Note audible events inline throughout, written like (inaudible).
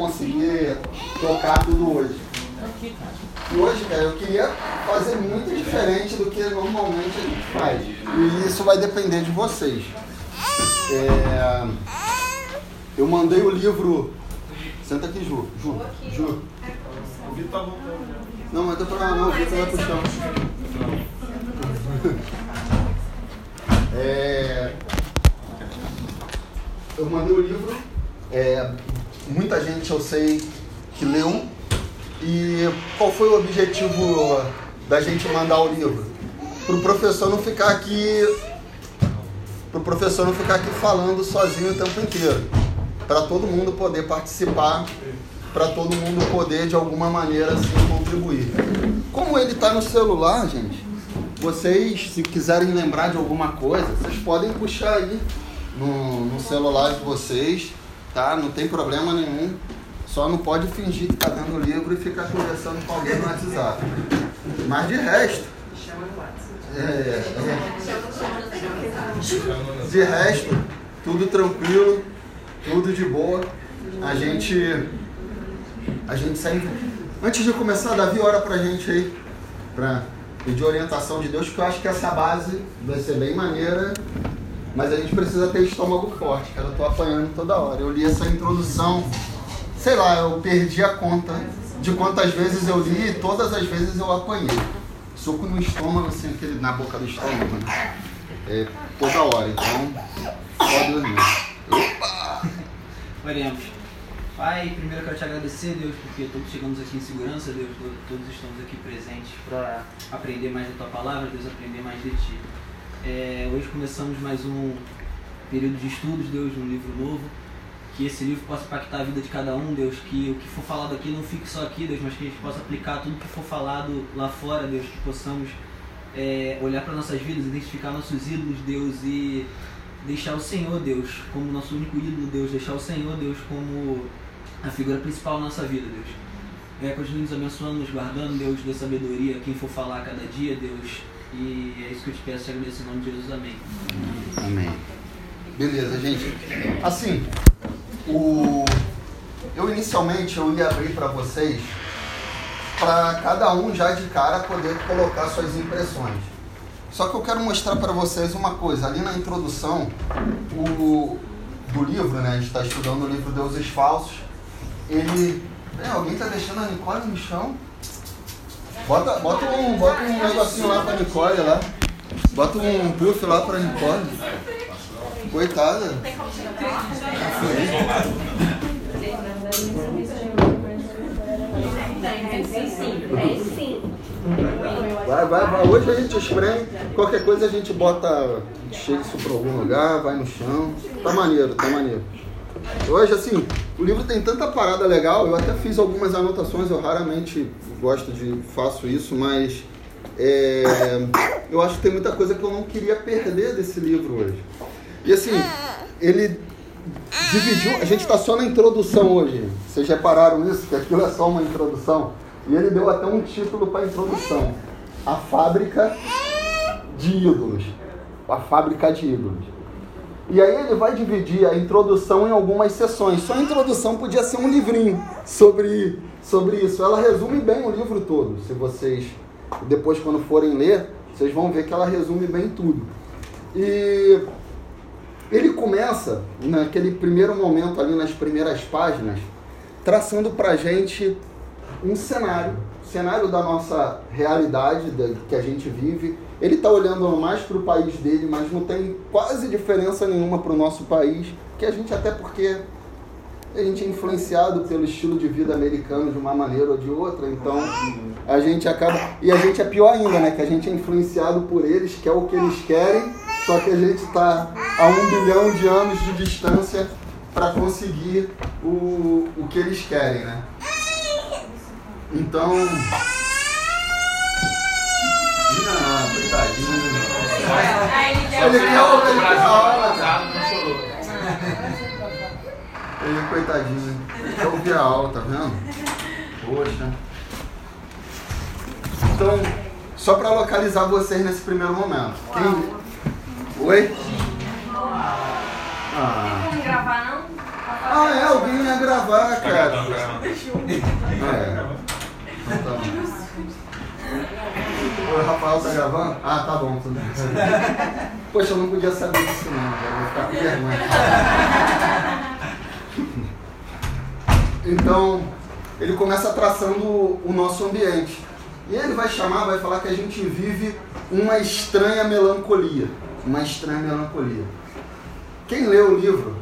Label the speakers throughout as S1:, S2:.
S1: conseguir tocar tudo hoje. E hoje, cara, eu queria fazer muito diferente do que normalmente a gente faz. E isso vai depender de vocês. É, eu mandei o livro. Senta aqui, Ju. Ju. Ju.
S2: O Vitor tá voltando.
S1: Não, mas tô pra não, o Vitor vai pro chão. (laughs) É, eu mandei o livro. É, muita gente eu sei que leu. E qual foi o objetivo da gente mandar o livro? Para o professor não ficar aqui. Para o professor não ficar aqui falando sozinho o tempo inteiro. Para todo mundo poder participar, para todo mundo poder de alguma maneira assim, contribuir. Como ele está no celular, gente, vocês, se quiserem lembrar de alguma coisa, vocês podem puxar aí no, no celular de vocês, tá? Não tem problema nenhum. Só não pode fingir que está dando livro e ficar conversando com alguém no WhatsApp. Mas de resto. É. De resto, tudo tranquilo, tudo de boa. A gente. A gente sempre. Antes de começar, Davi, ora pra gente aí. Pra pedir orientação de Deus, porque eu acho que essa base vai ser bem maneira. Mas a gente precisa ter estômago forte, cara. Eu tô apanhando toda hora. Eu li essa introdução sei lá, eu perdi a conta de quantas vezes eu li e todas as vezes eu apanhei. Soco no estômago, assim, aquele, na boca do estômago, né? É, toda hora, então pode dormir. Opa!
S3: Oremos. Pai, primeiro eu quero te agradecer, Deus, porque todos chegamos aqui em segurança, Deus, todos estamos aqui presentes para aprender mais da tua palavra, Deus, aprender mais de ti. É, hoje começamos mais um período de estudos, Deus, um livro novo que esse livro possa impactar a vida de cada um, Deus, que o que for falado aqui não fique só aqui, Deus, mas que a gente possa aplicar tudo que for falado lá fora, Deus, que possamos é, olhar para nossas vidas, identificar nossos ídolos, Deus, e deixar o Senhor, Deus, como nosso único ídolo, Deus, deixar o Senhor, Deus, como a figura principal da nossa vida, Deus. É, continue nos abençoando, nos guardando, Deus, dê sabedoria quem for falar cada dia, Deus. E é isso que eu te peço, te agradeço em nome de Jesus, amém.
S1: Amém. Beleza, gente. Assim, o, eu inicialmente eu ia abrir para vocês para cada um já de cara poder colocar suas impressões. Só que eu quero mostrar para vocês uma coisa. Ali na introdução o, do livro, né? A gente está estudando o livro Deuses Falsos. Ele. É, alguém está deixando a Nicole no chão? Bota, bota, um, bota um negocinho lá para Nicole lá. Bota um puff lá para Nicole. Coitada. Vai, vai, vai. Hoje a gente espreme. Qualquer coisa a gente bota. Chega isso para algum lugar, vai no chão. Tá maneiro, tá maneiro. Hoje, assim, o livro tem tanta parada legal. Eu até fiz algumas anotações. Eu raramente gosto de. faço isso, mas. É, eu acho que tem muita coisa que eu não queria perder desse livro hoje. E assim, ele dividiu. A gente está só na introdução hoje. Vocês repararam isso? Que aquilo é só uma introdução. E ele deu até um título para a introdução: A Fábrica de Ídolos. A Fábrica de Ídolos. E aí ele vai dividir a introdução em algumas sessões. Só a introdução podia ser um livrinho sobre, sobre isso. Ela resume bem o livro todo. Se vocês, depois quando forem ler, vocês vão ver que ela resume bem tudo. E ele começa, naquele primeiro momento ali, nas primeiras páginas, traçando para a gente um cenário, cenário da nossa realidade, da, que a gente vive. Ele está olhando mais para o país dele, mas não tem quase diferença nenhuma para o nosso país, que a gente até porque a gente é influenciado pelo estilo de vida americano de uma maneira ou de outra, então a gente acaba. E a gente é pior ainda, né? Que a gente é influenciado por eles, que é o que eles querem, só que a gente está a um bilhão de anos de distância para conseguir o, o que eles querem, né? Então. Ah, coitadinho. Ele quer ele quer aula, cara. Ele, coitadinho, ele quer ouvir a aula, tá vendo? Poxa. Então, só para localizar vocês nesse primeiro momento. Quem... Oi?
S4: Ah. Tem como gravar não?
S1: Ah, é, alguém ia gravar,
S2: Tá
S1: cara.
S2: tá
S1: é. Então tá bom. O Rafael tá gravando? Ah, tá bom, tudo bem. (laughs) Poxa, eu não podia saber disso não, cara. Vou ficar com vergonha. Então, ele começa traçando o nosso ambiente. E ele vai chamar, vai falar que a gente vive uma estranha melancolia. Uma estranha melancolia. Quem lê o livro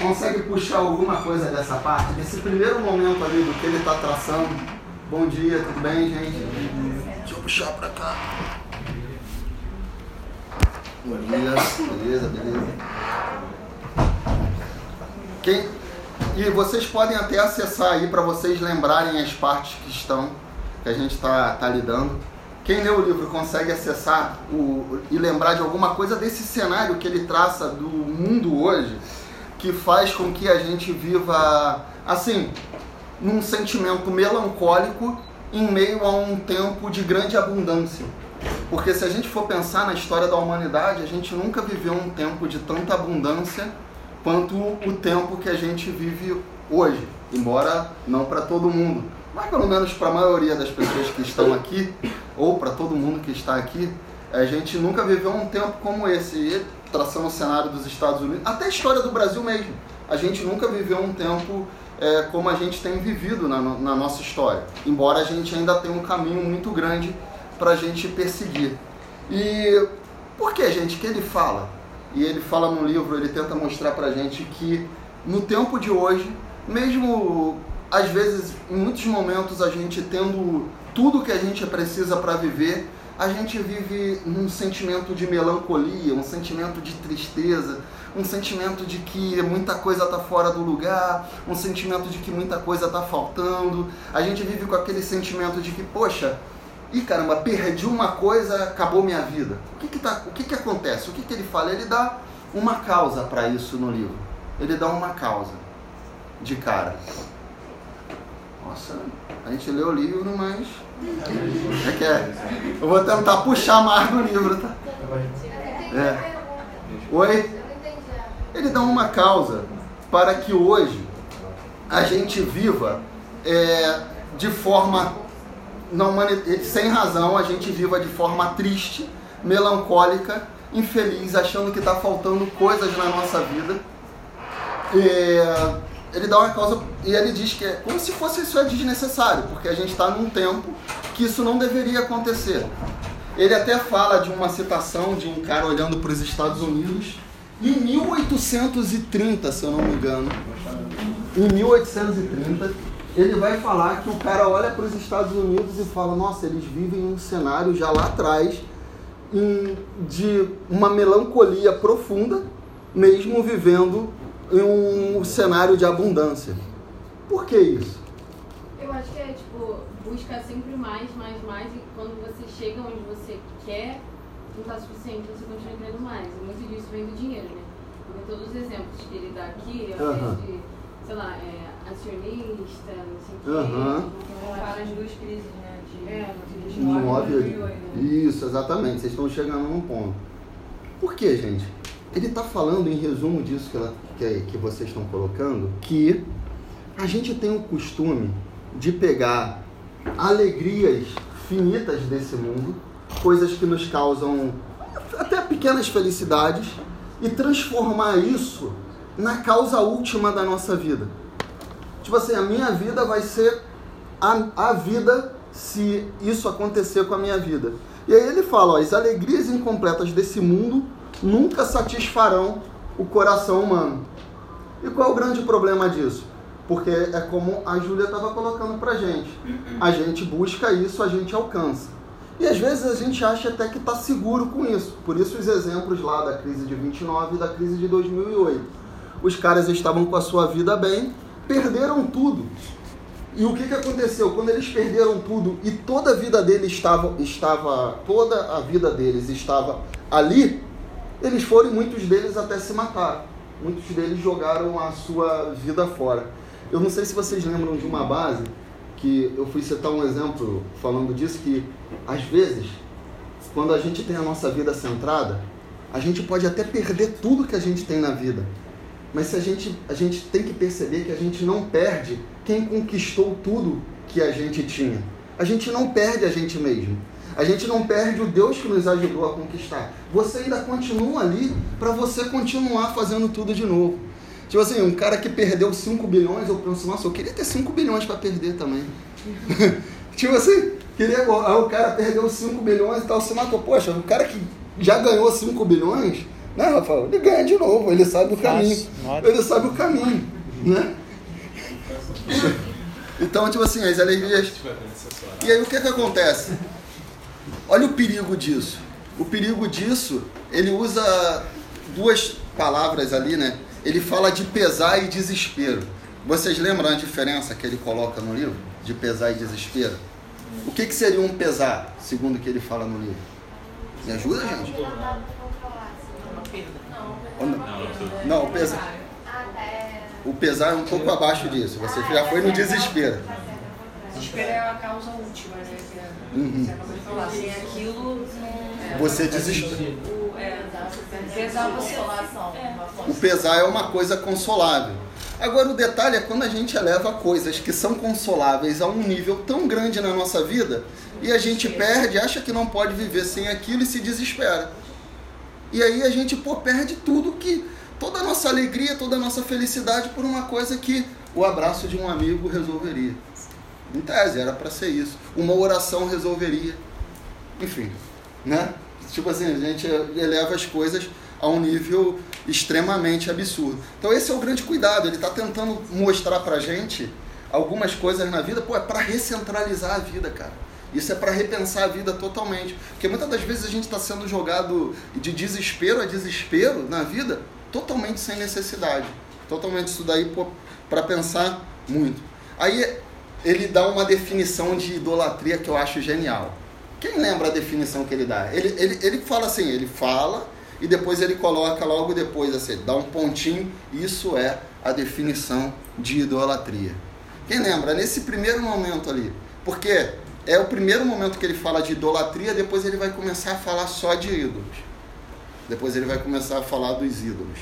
S1: consegue puxar alguma coisa dessa parte, desse primeiro momento ali do que ele está traçando. Bom dia, tudo bem, gente? Deixa eu puxar pra cá. Dia, beleza, beleza. Quem... E vocês podem até acessar aí para vocês lembrarem as partes que estão, que a gente está tá lidando. Quem lê o livro consegue acessar o, e lembrar de alguma coisa desse cenário que ele traça do mundo hoje, que faz com que a gente viva, assim, num sentimento melancólico em meio a um tempo de grande abundância. Porque se a gente for pensar na história da humanidade, a gente nunca viveu um tempo de tanta abundância quanto o tempo que a gente vive hoje, embora não para todo mundo, mas pelo menos para a maioria das pessoas que estão aqui, ou para todo mundo que está aqui, a gente nunca viveu um tempo como esse, e traçando o cenário dos Estados Unidos, até a história do Brasil mesmo. A gente nunca viveu um tempo é, como a gente tem vivido na, na nossa história, embora a gente ainda tenha um caminho muito grande para a gente perseguir. E por que, gente, que ele fala? E ele fala no livro, ele tenta mostrar pra gente que no tempo de hoje, mesmo às vezes em muitos momentos a gente tendo tudo que a gente precisa para viver, a gente vive num sentimento de melancolia, um sentimento de tristeza, um sentimento de que muita coisa está fora do lugar, um sentimento de que muita coisa está faltando. A gente vive com aquele sentimento de que, poxa, e caramba, perdi uma coisa, acabou minha vida. O que que, tá, o que, que acontece? O que, que ele fala? Ele dá uma causa para isso no livro. Ele dá uma causa de cara. Nossa, a gente leu o livro, mas. É que é. Eu vou tentar puxar mais no livro, tá? É. Oi? Ele dá uma causa para que hoje a gente viva é, de forma humanidade, sem razão, a gente viva de forma triste, melancólica, infeliz, achando que está faltando coisas na nossa vida. É, ele dá uma causa e ele diz que é como se fosse isso é desnecessário, porque a gente está num tempo que isso não deveria acontecer. Ele até fala de uma citação de um cara olhando para os Estados Unidos em 1830, se eu não me engano. Em 1830, ele vai falar que o cara olha para os Estados Unidos e fala: Nossa, eles vivem um cenário já lá atrás de uma melancolia profunda, mesmo vivendo em um cenário de abundância. Por que isso?
S4: Eu acho que é tipo, busca sempre mais, mais, mais, e quando você chega onde você quer, não está suficiente, você continua querendo mais. E muito disso vem do dinheiro, né? Porque todos os exemplos que ele dá aqui, ao invés
S1: Aham.
S4: de, sei lá, é, acionista, não sei o quê,
S1: Aham.
S5: Compara as duas crises, né? De,
S4: É,
S5: de
S4: de
S1: 9
S5: 2008, né?
S1: Isso, exatamente. Vocês estão chegando num ponto. Por que, gente? Ele está falando, em resumo disso que, ela, que, que vocês estão colocando, que a gente tem o costume de pegar alegrias finitas desse mundo, coisas que nos causam até pequenas felicidades, e transformar isso na causa última da nossa vida. Tipo assim, a minha vida vai ser a, a vida se isso acontecer com a minha vida. E aí ele fala, ó, as alegrias incompletas desse mundo nunca satisfarão o coração humano. E qual é o grande problema disso? Porque é como a Júlia estava colocando pra gente. A gente busca isso, a gente alcança. E às vezes a gente acha até que está seguro com isso. Por isso os exemplos lá da crise de 29 e da crise de 2008. Os caras estavam com a sua vida bem, perderam tudo. E o que, que aconteceu? Quando eles perderam tudo e toda a vida deles estava, estava, toda a vida deles estava ali, eles foram muitos deles até se mataram. Muitos deles jogaram a sua vida fora. Eu não sei se vocês lembram de uma base que eu fui citar um exemplo falando disso que às vezes quando a gente tem a nossa vida centrada, a gente pode até perder tudo que a gente tem na vida. Mas se a gente, a gente tem que perceber que a gente não perde quem conquistou tudo que a gente tinha. A gente não perde a gente mesmo. A gente não perde o Deus que nos ajudou a conquistar. Você ainda continua ali para você continuar fazendo tudo de novo. Tipo assim, um cara que perdeu 5 bilhões, eu penso, nossa, eu queria ter 5 bilhões para perder também. (laughs) tipo assim, queria, aí o cara perdeu 5 bilhões e tal, se matou. Poxa, o cara que já ganhou 5 bilhões, né, Rafael? Ele ganha de novo, ele sabe o caminho. Ele sabe o caminho, né? Então, tipo assim, as alegrias. E aí o que que acontece? Olha o perigo disso. O perigo disso, ele usa duas palavras ali, né? Ele fala de pesar e desespero. Vocês lembram a diferença que ele coloca no livro? De pesar e desespero? O que, que seria um pesar, segundo o que ele fala no livro? Me ajuda, gente? Não? Não, o pesar. O pesar é um pouco abaixo disso. Você já foi no desespero.
S5: Desespero é a causa última, né? É-
S1: Uhum.
S5: Você acabou de falar. Sem aquilo, não.
S1: Você desespera.
S5: O, é, pesar você. É.
S1: O pesar é uma coisa consolável. Agora o detalhe é quando a gente eleva coisas que são consoláveis a um nível tão grande na nossa vida e a gente perde, acha que não pode viver sem aquilo e se desespera. E aí a gente pô, perde tudo que toda a nossa alegria, toda a nossa felicidade por uma coisa que o abraço de um amigo resolveria. Em tese, era para ser isso. Uma oração resolveria. Enfim, né? Tipo assim, a gente eleva as coisas a um nível extremamente absurdo. Então esse é o grande cuidado. Ele está tentando mostrar pra gente algumas coisas na vida, pô, é para recentralizar a vida, cara. Isso é para repensar a vida totalmente. Porque muitas das vezes a gente está sendo jogado de desespero a desespero na vida, totalmente sem necessidade. Totalmente isso daí para pensar muito. Aí ele dá uma definição de idolatria que eu acho genial. Quem lembra a definição que ele dá? Ele, ele, ele fala assim, ele fala e depois ele coloca logo depois, assim, dá um pontinho, isso é a definição de idolatria. Quem lembra? Nesse primeiro momento ali, porque é o primeiro momento que ele fala de idolatria, depois ele vai começar a falar só de ídolos. Depois ele vai começar a falar dos ídolos.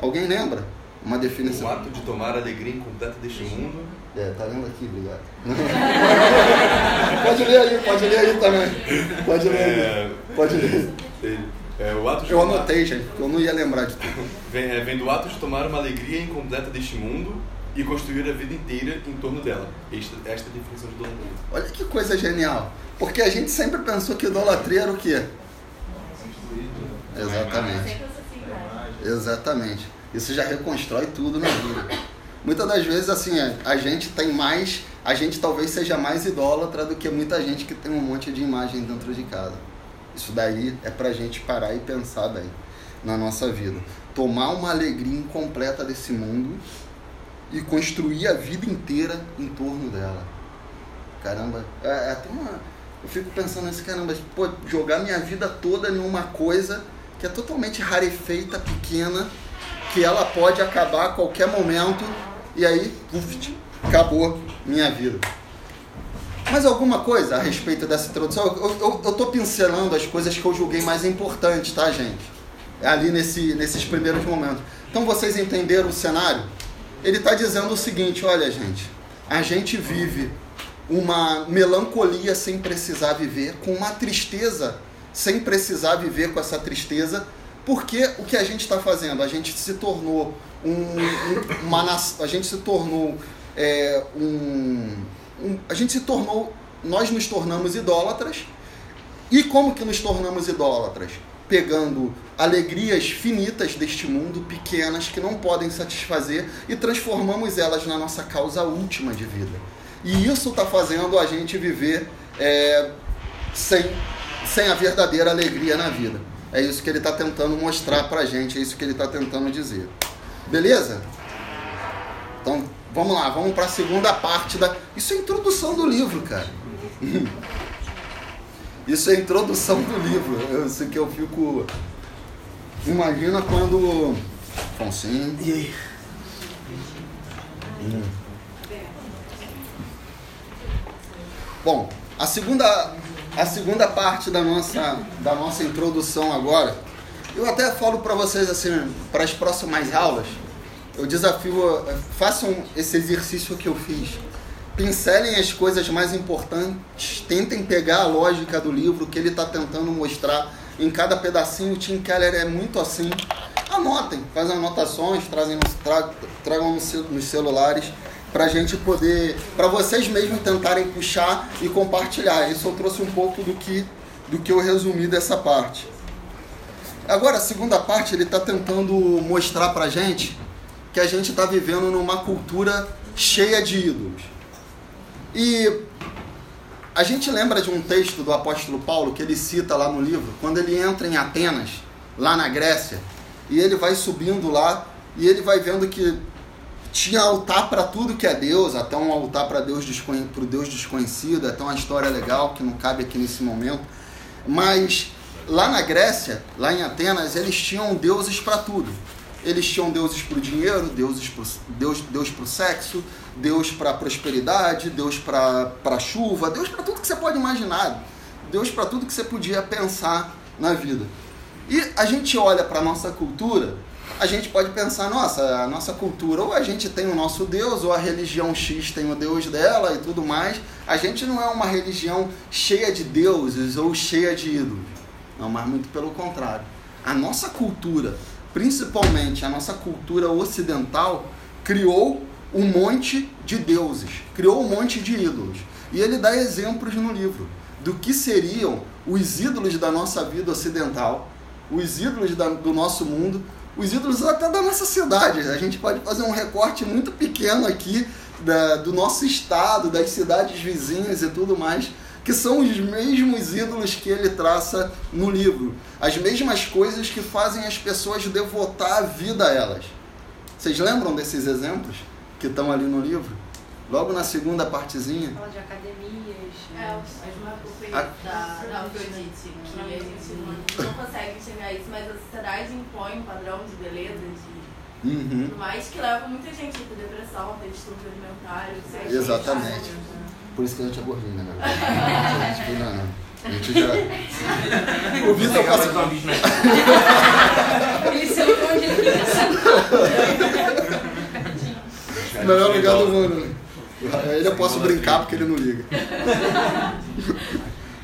S1: Alguém lembra? Uma definição.
S6: O ato de tomar alegria incompleta deste mundo.
S1: É, tá lendo aqui, obrigado. (laughs) pode ler aí, pode ler aí também. Pode ler aí.
S6: É,
S1: Pode ler.
S6: é, o ato de
S1: Eu
S6: tomar-
S1: anotei, gente, porque eu não ia lembrar de tudo. (laughs)
S6: Vem, é, vem do ato de tomar uma alegria incompleta deste mundo e construir a vida inteira em torno dela. Esta, esta é a definição de idolatria.
S1: Olha que coisa genial. Porque a gente sempre pensou que idolatria era o quê? Exatamente. Exatamente. Isso já reconstrói tudo na vida. Muitas das vezes, assim, a- a gente tem mais, a gente talvez seja mais idólatra do que muita gente que tem um monte de imagem dentro de casa. Isso daí é pra gente parar e pensar bem na nossa vida. Tomar uma alegria incompleta desse mundo e construir a vida inteira em torno dela. Caramba, é, é até uma. Eu fico pensando nesse caramba, pô, jogar minha vida toda em uma coisa que é totalmente rarefeita, pequena, que ela pode acabar a qualquer momento e aí, uf, acabou minha vida. Mais alguma coisa a respeito dessa introdução? Eu, tô pincelando as coisas que eu julguei mais importantes, tá, gente? Ali nesse, nesses primeiros momentos. Então vocês entenderam o cenário? Ele está dizendo o seguinte: olha, gente, a gente vive uma melancolia sem precisar viver, com uma tristeza sem precisar viver com essa tristeza, porque o que a gente está fazendo? A gente se tornou um, um- uma nação, a gente se tornou é, um, um- a gente se tornou, nós nos tornamos idólatras. E como que nos tornamos idólatras? Pegando alegrias finitas deste mundo, pequenas, que não podem satisfazer, e transformamos elas na nossa causa última de vida. E isso está fazendo a gente viver é, sem, sem a verdadeira alegria na vida. É isso que ele está tentando mostrar pra gente, é isso que ele está tentando dizer. Beleza? Então, vamos lá, vamos para a segunda parte da. Isso é a introdução do livro, cara. (laughs) Isso é a introdução do livro. Eu- Isso que eu fico. Imagina quando. Foncinho. E aí? Bom, a segunda, a segunda parte da nossa, da nossa introdução agora, eu até falo para vocês assim, para as próximas aulas, eu desafio, eh, façam esse exercício que eu fiz. Pincelem as coisas mais importantes, tentem pegar a lógica do livro que ele está tentando mostrar em cada pedacinho. O Tim Keller é muito assim. Anotem, fazem anotações, trazem, tragam nos celulares para a gente poder, para vocês mesmos tentarem puxar e compartilhar. Isso eu trouxe um pouco do que, do que eu resumi dessa parte. Agora, a segunda parte, ele está tentando mostrar para gente que a gente está vivendo numa cultura cheia de ídolos. E a gente lembra de um texto do apóstolo Paulo que ele cita lá no livro, quando ele entra em Atenas, lá na Grécia, e ele vai subindo lá e ele vai vendo que tinha altar para tudo que é Deus, até um altar para Deus, desconhe... pro Deus desconhecido, até uma história legal que não cabe aqui nesse momento. Mas lá na Grécia, lá em Atenas, eles tinham deuses para tudo. Eles tinham deuses para o dinheiro, deuses pro, Deus, Deus para o sexo, Deus para a prosperidade, Deus para a chuva, Deus para tudo que você pode imaginar, Deus para tudo que você podia pensar na vida. E a gente olha para a nossa cultura, a gente pode pensar, nossa, a nossa cultura, ou a gente tem o nosso Deus, ou a religião X tem o Deus dela e tudo mais. A gente não é uma religião cheia de deuses ou cheia de ídolos. Não, mas muito pelo contrário. A nossa cultura, principalmente a nossa cultura ocidental, criou um monte de deuses, criou um monte de ídolos. E ele dá exemplos no livro do que seriam os ídolos da nossa vida ocidental, os ídolos da, do nosso mundo, os ídolos até da nossa cidade. A gente pode fazer um recorte muito pequeno aqui da, do nosso estado, das cidades vizinhas e tudo mais, que são os mesmos ídolos que ele traça no livro. As mesmas coisas que fazem as pessoas devotar a vida a elas. Vocês lembram desses exemplos que estão ali no livro? Logo na segunda partezinha.
S5: Fala de academias.
S7: É,
S5: né?
S7: o período
S1: A-
S7: da, da Afrodite, que a gente não consegue enxergar isso, mas a sociedade impõe um padrão de beleza, de
S1: Uhum.
S7: tudo mais, que leva muita gente a ter depressão, a ter distúrbio alimentar, etc.
S1: Exatamente. Por isso que a gente é gordinho, né, galera? A gente, não, não. A gente já. (laughs) O Vitor passa.
S5: Ele se ligou onde ele
S1: Melhor lugar do mundo. né? Ele eu posso brincar porque ele não liga.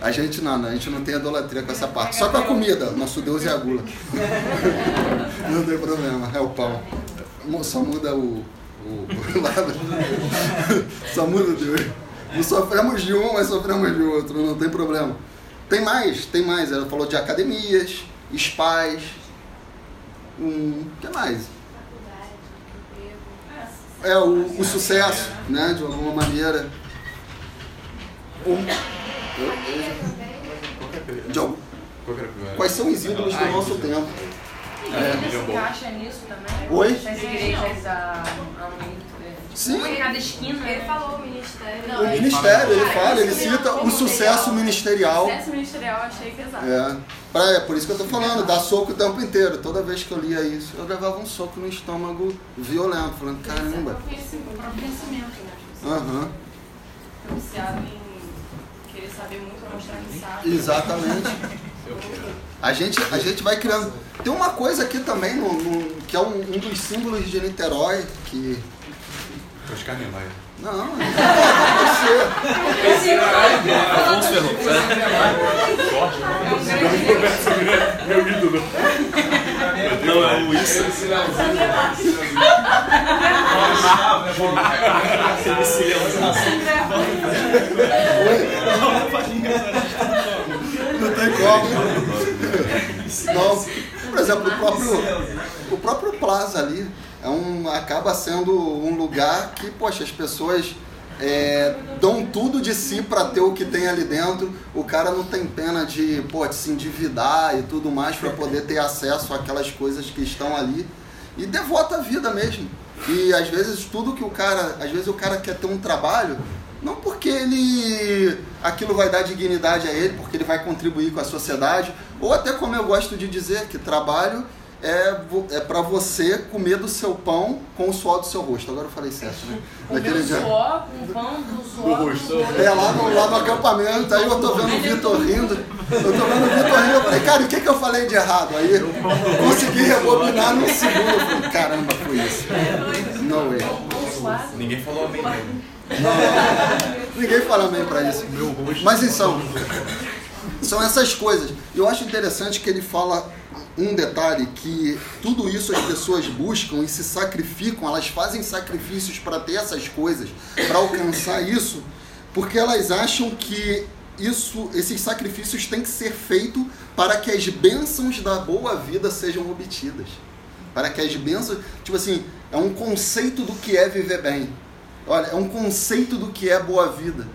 S1: A gente não, a gente não tem idolatria com essa parte. Só com a comida. Nosso Deus é a gula. Não tem problema, é o pão. Só muda o. o o lado. Só muda o Deus. Não sofremos de um, mas sofremos de outro, não tem problema. Tem mais, tem mais. Ela falou de academias, spas. O que mais? É o, o sucesso, né? De alguma maneira. Um, de algum- quais são os ídolos do nosso tempo?
S5: Se
S6: bom.
S5: encaixa nisso também?
S1: Oi?
S5: Essas igrejas a.
S1: Sim.
S5: Cada esquina.
S7: Ele
S5: né?
S7: falou o ministério.
S1: O ministério, ele fala, ele cita o sucesso ministerial.
S7: Sucesso ministerial eu achei pesado.
S1: É, pra, é por isso que eu tô falando, dá soco o tempo inteiro. Toda vez que eu lia isso, eu levava um soco no estômago violento, falando, caramba.
S7: Conhecimento, conhecimento, né?
S1: Aham,
S7: viciado em querer saber muito pra mostrar que sabe.
S1: exatamente. (laughs) A gente, a gente vai criando. Tem uma coisa aqui também, no, no- que é um, um dos símbolos de Niterói, que.
S6: Oscar Niemeyer.
S1: Não, pode ser.
S6: Afonso Meu ídolo. Não, é o Wilson.
S1: Não tem como. Não. Por exemplo, o próprio, o próprio Plaza ali é um, acaba sendo um lugar que, poxa, as pessoas é, dão tudo de si para ter o que tem ali dentro. O cara não tem pena de, pô, de se endividar e tudo mais para poder ter acesso àquelas coisas que estão ali. E devota a vida mesmo. E às vezes tudo que o cara. Às vezes o cara quer ter um trabalho, não porque ele. aquilo vai dar dignidade a ele, porque ele vai contribuir com a sociedade, ou até como eu gosto de dizer, que trabalho é, é para você comer do seu pão com o suor do seu rosto. Agora eu falei certo, né? Naquele
S5: o
S1: dia.
S5: suor com o pão do suor
S6: Do rosto.
S5: rosto.
S1: É, lá no, lá no acampamento, aí eu tô vendo o Vitor rindo. Eu tô vendo o Vitor rindo, eu falei, cara, o que, que eu falei de errado? Aí eu consegui rebobinar no segundo. Eu falei, caramba, foi isso. Way.
S5: Pão suado.
S6: Ninguém falou amém, não.
S1: Ninguém fala amém pra isso. Mas então, são essas coisas. Eu acho interessante que ele fala um detalhe que tudo isso as pessoas buscam e se sacrificam, elas fazem sacrifícios para ter essas coisas, para alcançar isso, porque elas acham que isso, esses sacrifícios têm que ser feitos para que as bênçãos da boa vida sejam obtidas. Para que as bênçãos, tipo assim, é um conceito do que é viver bem. Olha, é um conceito do que é boa vida.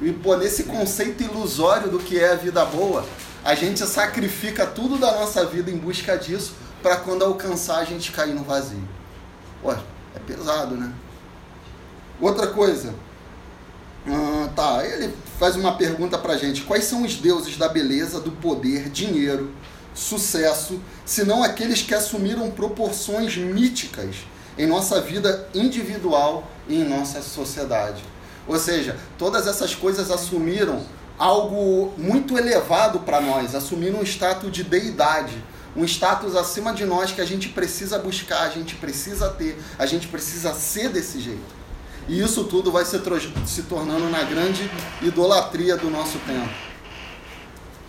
S1: E pô, nesse conceito ilusório do que é a vida boa, a gente sacrifica tudo da nossa vida em busca disso, para quando alcançar a gente cair no vazio. Pô, é pesado, né? Outra coisa. Ah, tá, ele faz uma pergunta pra gente: quais são os deuses da beleza, do poder, dinheiro, sucesso, senão aqueles que assumiram proporções míticas em nossa vida individual e em nossa sociedade? Ou seja, todas essas coisas assumiram algo muito elevado para nós, assumiram um status de deidade, um status acima de nós que a gente precisa buscar, a gente precisa ter, a gente precisa ser desse jeito. E isso tudo vai se, se tornando na grande idolatria do nosso tempo.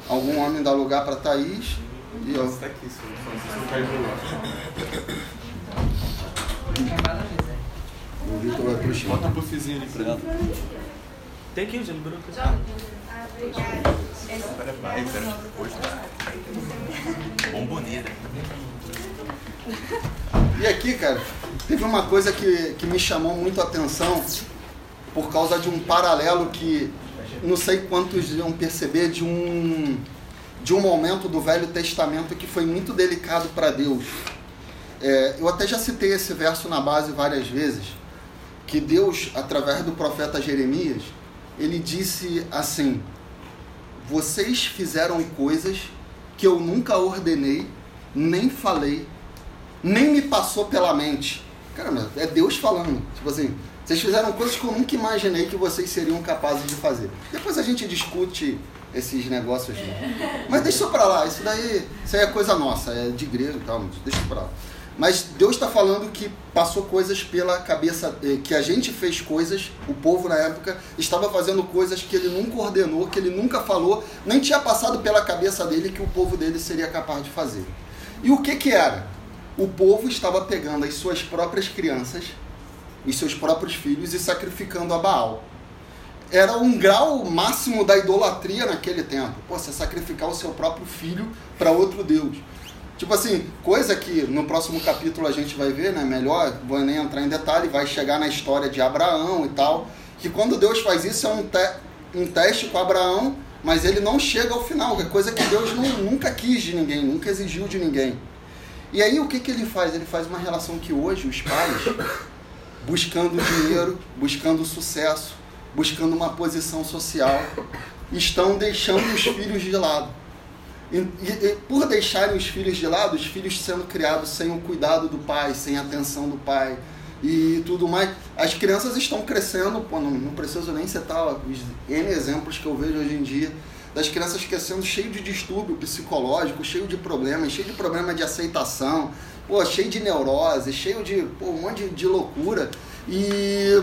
S1: Algum homem dá lugar para Thaís e
S6: eu
S1: o Vitor vai pro chão.
S6: Bota um puffzinho ali pra ela. Tem aqui, já liberou. Pera, vai.
S1: E aqui, cara, teve uma coisa que, que me chamou muito a atenção por causa de um paralelo que não sei quantos iam perceber de um de um momento do Velho Testamento que foi muito delicado para Deus. É, eu até já citei esse verso na base várias vezes, que Deus, através do profeta Jeremias, ele disse assim: Vocês fizeram coisas que eu nunca ordenei, nem falei, nem me passou pela mente. Caramba, é Deus falando. Tipo assim, vocês fizeram coisas que eu nunca imaginei que vocês seriam capazes de fazer. Depois a gente discute esses negócios. né? Mas deixa pra lá, isso daí, isso é coisa nossa, é de grego e tal, deixa isso pra lá. Mas Deus está falando que passou coisas pela cabeça, eh, que a gente fez coisas, o povo na época estava fazendo coisas que ele nunca ordenou, que ele nunca falou, nem tinha passado pela cabeça dele que o povo dele seria capaz de fazer. E o que que era? O povo estava pegando as suas próprias crianças, os seus próprios filhos e sacrificando a Baal. Era um grau máximo da idolatria naquele tempo. Pô, você sacrificar o seu próprio filho para outro Deus. Tipo assim, coisa que no próximo capítulo a gente vai ver, né? Melhor, vou nem entrar em detalhe, vai chegar na história de Abraão e tal. Que quando Deus faz isso é um, te um teste com Abraão, mas ele não chega ao final, é coisa que Deus nu- nunca quis de ninguém, nunca exigiu de ninguém. E aí o que, que ele faz? Ele faz uma relação que hoje os pais, buscando dinheiro, buscando sucesso, buscando uma posição social, estão deixando os filhos de lado. E, e- e por deixarem os filhos de lado, os filhos sendo criados sem o cuidado do pai, sem a atenção do pai e tudo mais, as crianças estão crescendo, pô, não, não preciso nem citar os N exemplos que eu vejo hoje em dia, das crianças crescendo cheio de distúrbio psicológico, cheio de problemas, cheio de problema de aceitação, pô, cheio de neurose, cheio de pô, um monte de, de loucura. E,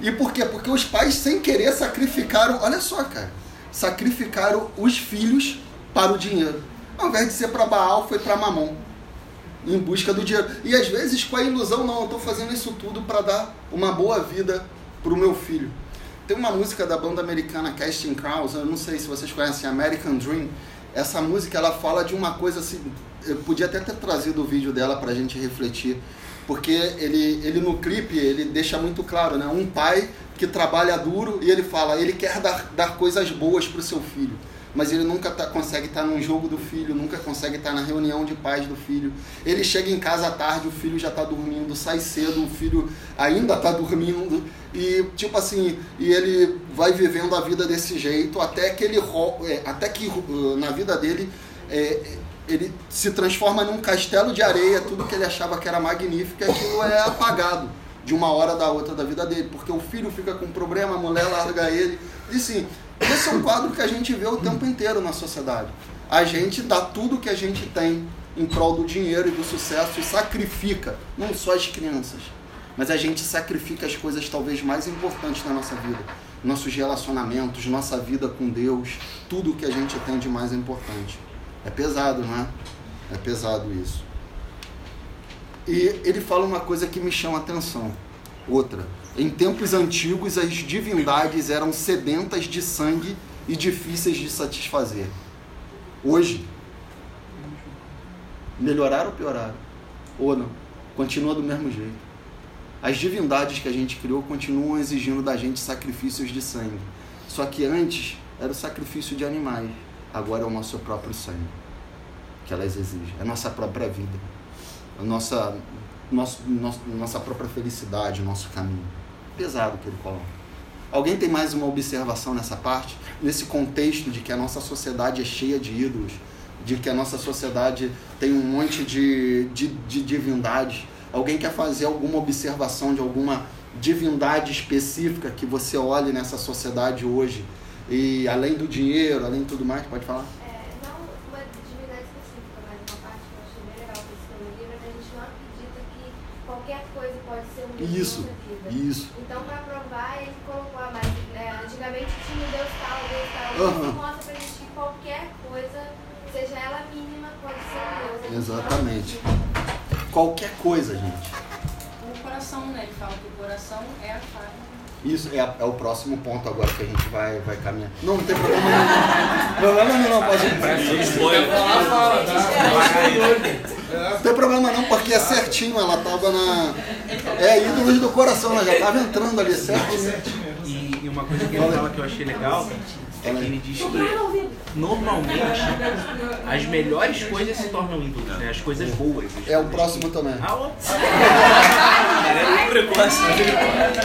S1: e por quê? Porque os pais, sem querer, sacrificaram, olha só, cara, sacrificaram os filhos para o dinheiro. Ao invés de ser para Baal, foi para Mamon. Em busca do dinheiro. E às vezes com a ilusão, não, eu estou fazendo isso tudo para dar uma boa vida para o meu filho. Tem uma música da banda americana Casting Crowds, eu não sei se vocês conhecem, American Dream. Essa música ela fala de uma coisa assim. Eu podia até ter trazido o vídeo dela para a gente refletir, porque ele, ele no clipe ele deixa muito claro, né? Um pai que trabalha duro e ele fala, ele quer dar, dar coisas boas para o seu filho mas ele nunca tá, consegue estar num jogo do filho, nunca consegue estar na reunião de pais do filho. Ele chega em casa à tarde, o filho já está dormindo, sai cedo, o filho ainda está (laughs) dormindo e tipo assim, e ele vai vivendo a vida desse jeito até que ele é, até que uh, na vida dele é, ele se transforma num castelo de areia, tudo que ele achava que era magnífico, aquilo é apagado de uma hora da outra da vida dele, porque o filho fica com problema, a mulher larga ele. E sim, esse é um quadro que a gente vê o tempo inteiro na sociedade. A gente dá tudo que a gente tem em prol do dinheiro e do sucesso e sacrifica, não só as crianças, mas a gente sacrifica as coisas talvez mais importantes na nossa vida. Nossos relacionamentos, nossa vida com Deus, tudo que a gente tem de mais importante. É pesado, não é? É pesado isso. E ele fala uma coisa que me chama a atenção. Outra. Em tempos antigos, as divindades eram sedentas de sangue e difíceis de satisfazer. Hoje, melhoraram ou pioraram? Ou não? Continua do mesmo jeito. As divindades que a gente criou continuam exigindo da gente sacrifícios de sangue. Só que antes era o sacrifício de animais. Agora é o nosso próprio sangue que elas exigem. É a nossa própria vida. A nossa, nosso, nosso, nossa própria felicidade, o nosso caminho. Pesado que ele coloca. Alguém tem mais uma observação nessa parte? Nesse contexto de que a nossa sociedade é cheia de ídolos, de que a nossa sociedade tem um monte de, de, de divindades. Alguém quer fazer alguma observação de alguma divindade específica que você olhe nessa sociedade hoje? E além do dinheiro, além de tudo mais, pode falar?
S8: É, não uma divindade específica, mas uma parte que eu achei bem legal que esse no livro é que a gente não acredita que qualquer coisa pode ser um Deus
S1: Isso. Isso.
S8: Então, para provar, ele colocou a mais. é, antigamente tinha o Deus tal, o Deus tal.
S1: Aham.
S8: Isso mostra pra gente que qualquer coisa, seja ela mínima, pode ser um Deus. A
S1: Exatamente. Qualquer coisa, gente.
S9: O coração, né? Ele fala que o coração é a chave.
S1: Isso é, a- é o próximo ponto agora que a gente vai, vai caminhar. Não, não tem problema não. Problema não, não, pode Não tem problema não, porque é certinho, ela tava na. É ídolos do coração, ela já tava entrando ali, certinho.
S2: E, e uma coisa que ele fala que eu achei legal é que ele diz que normalmente as melhores coisas se tornam ídolos, né? As coisas boas. as
S1: É o próximo também.
S2: Ah,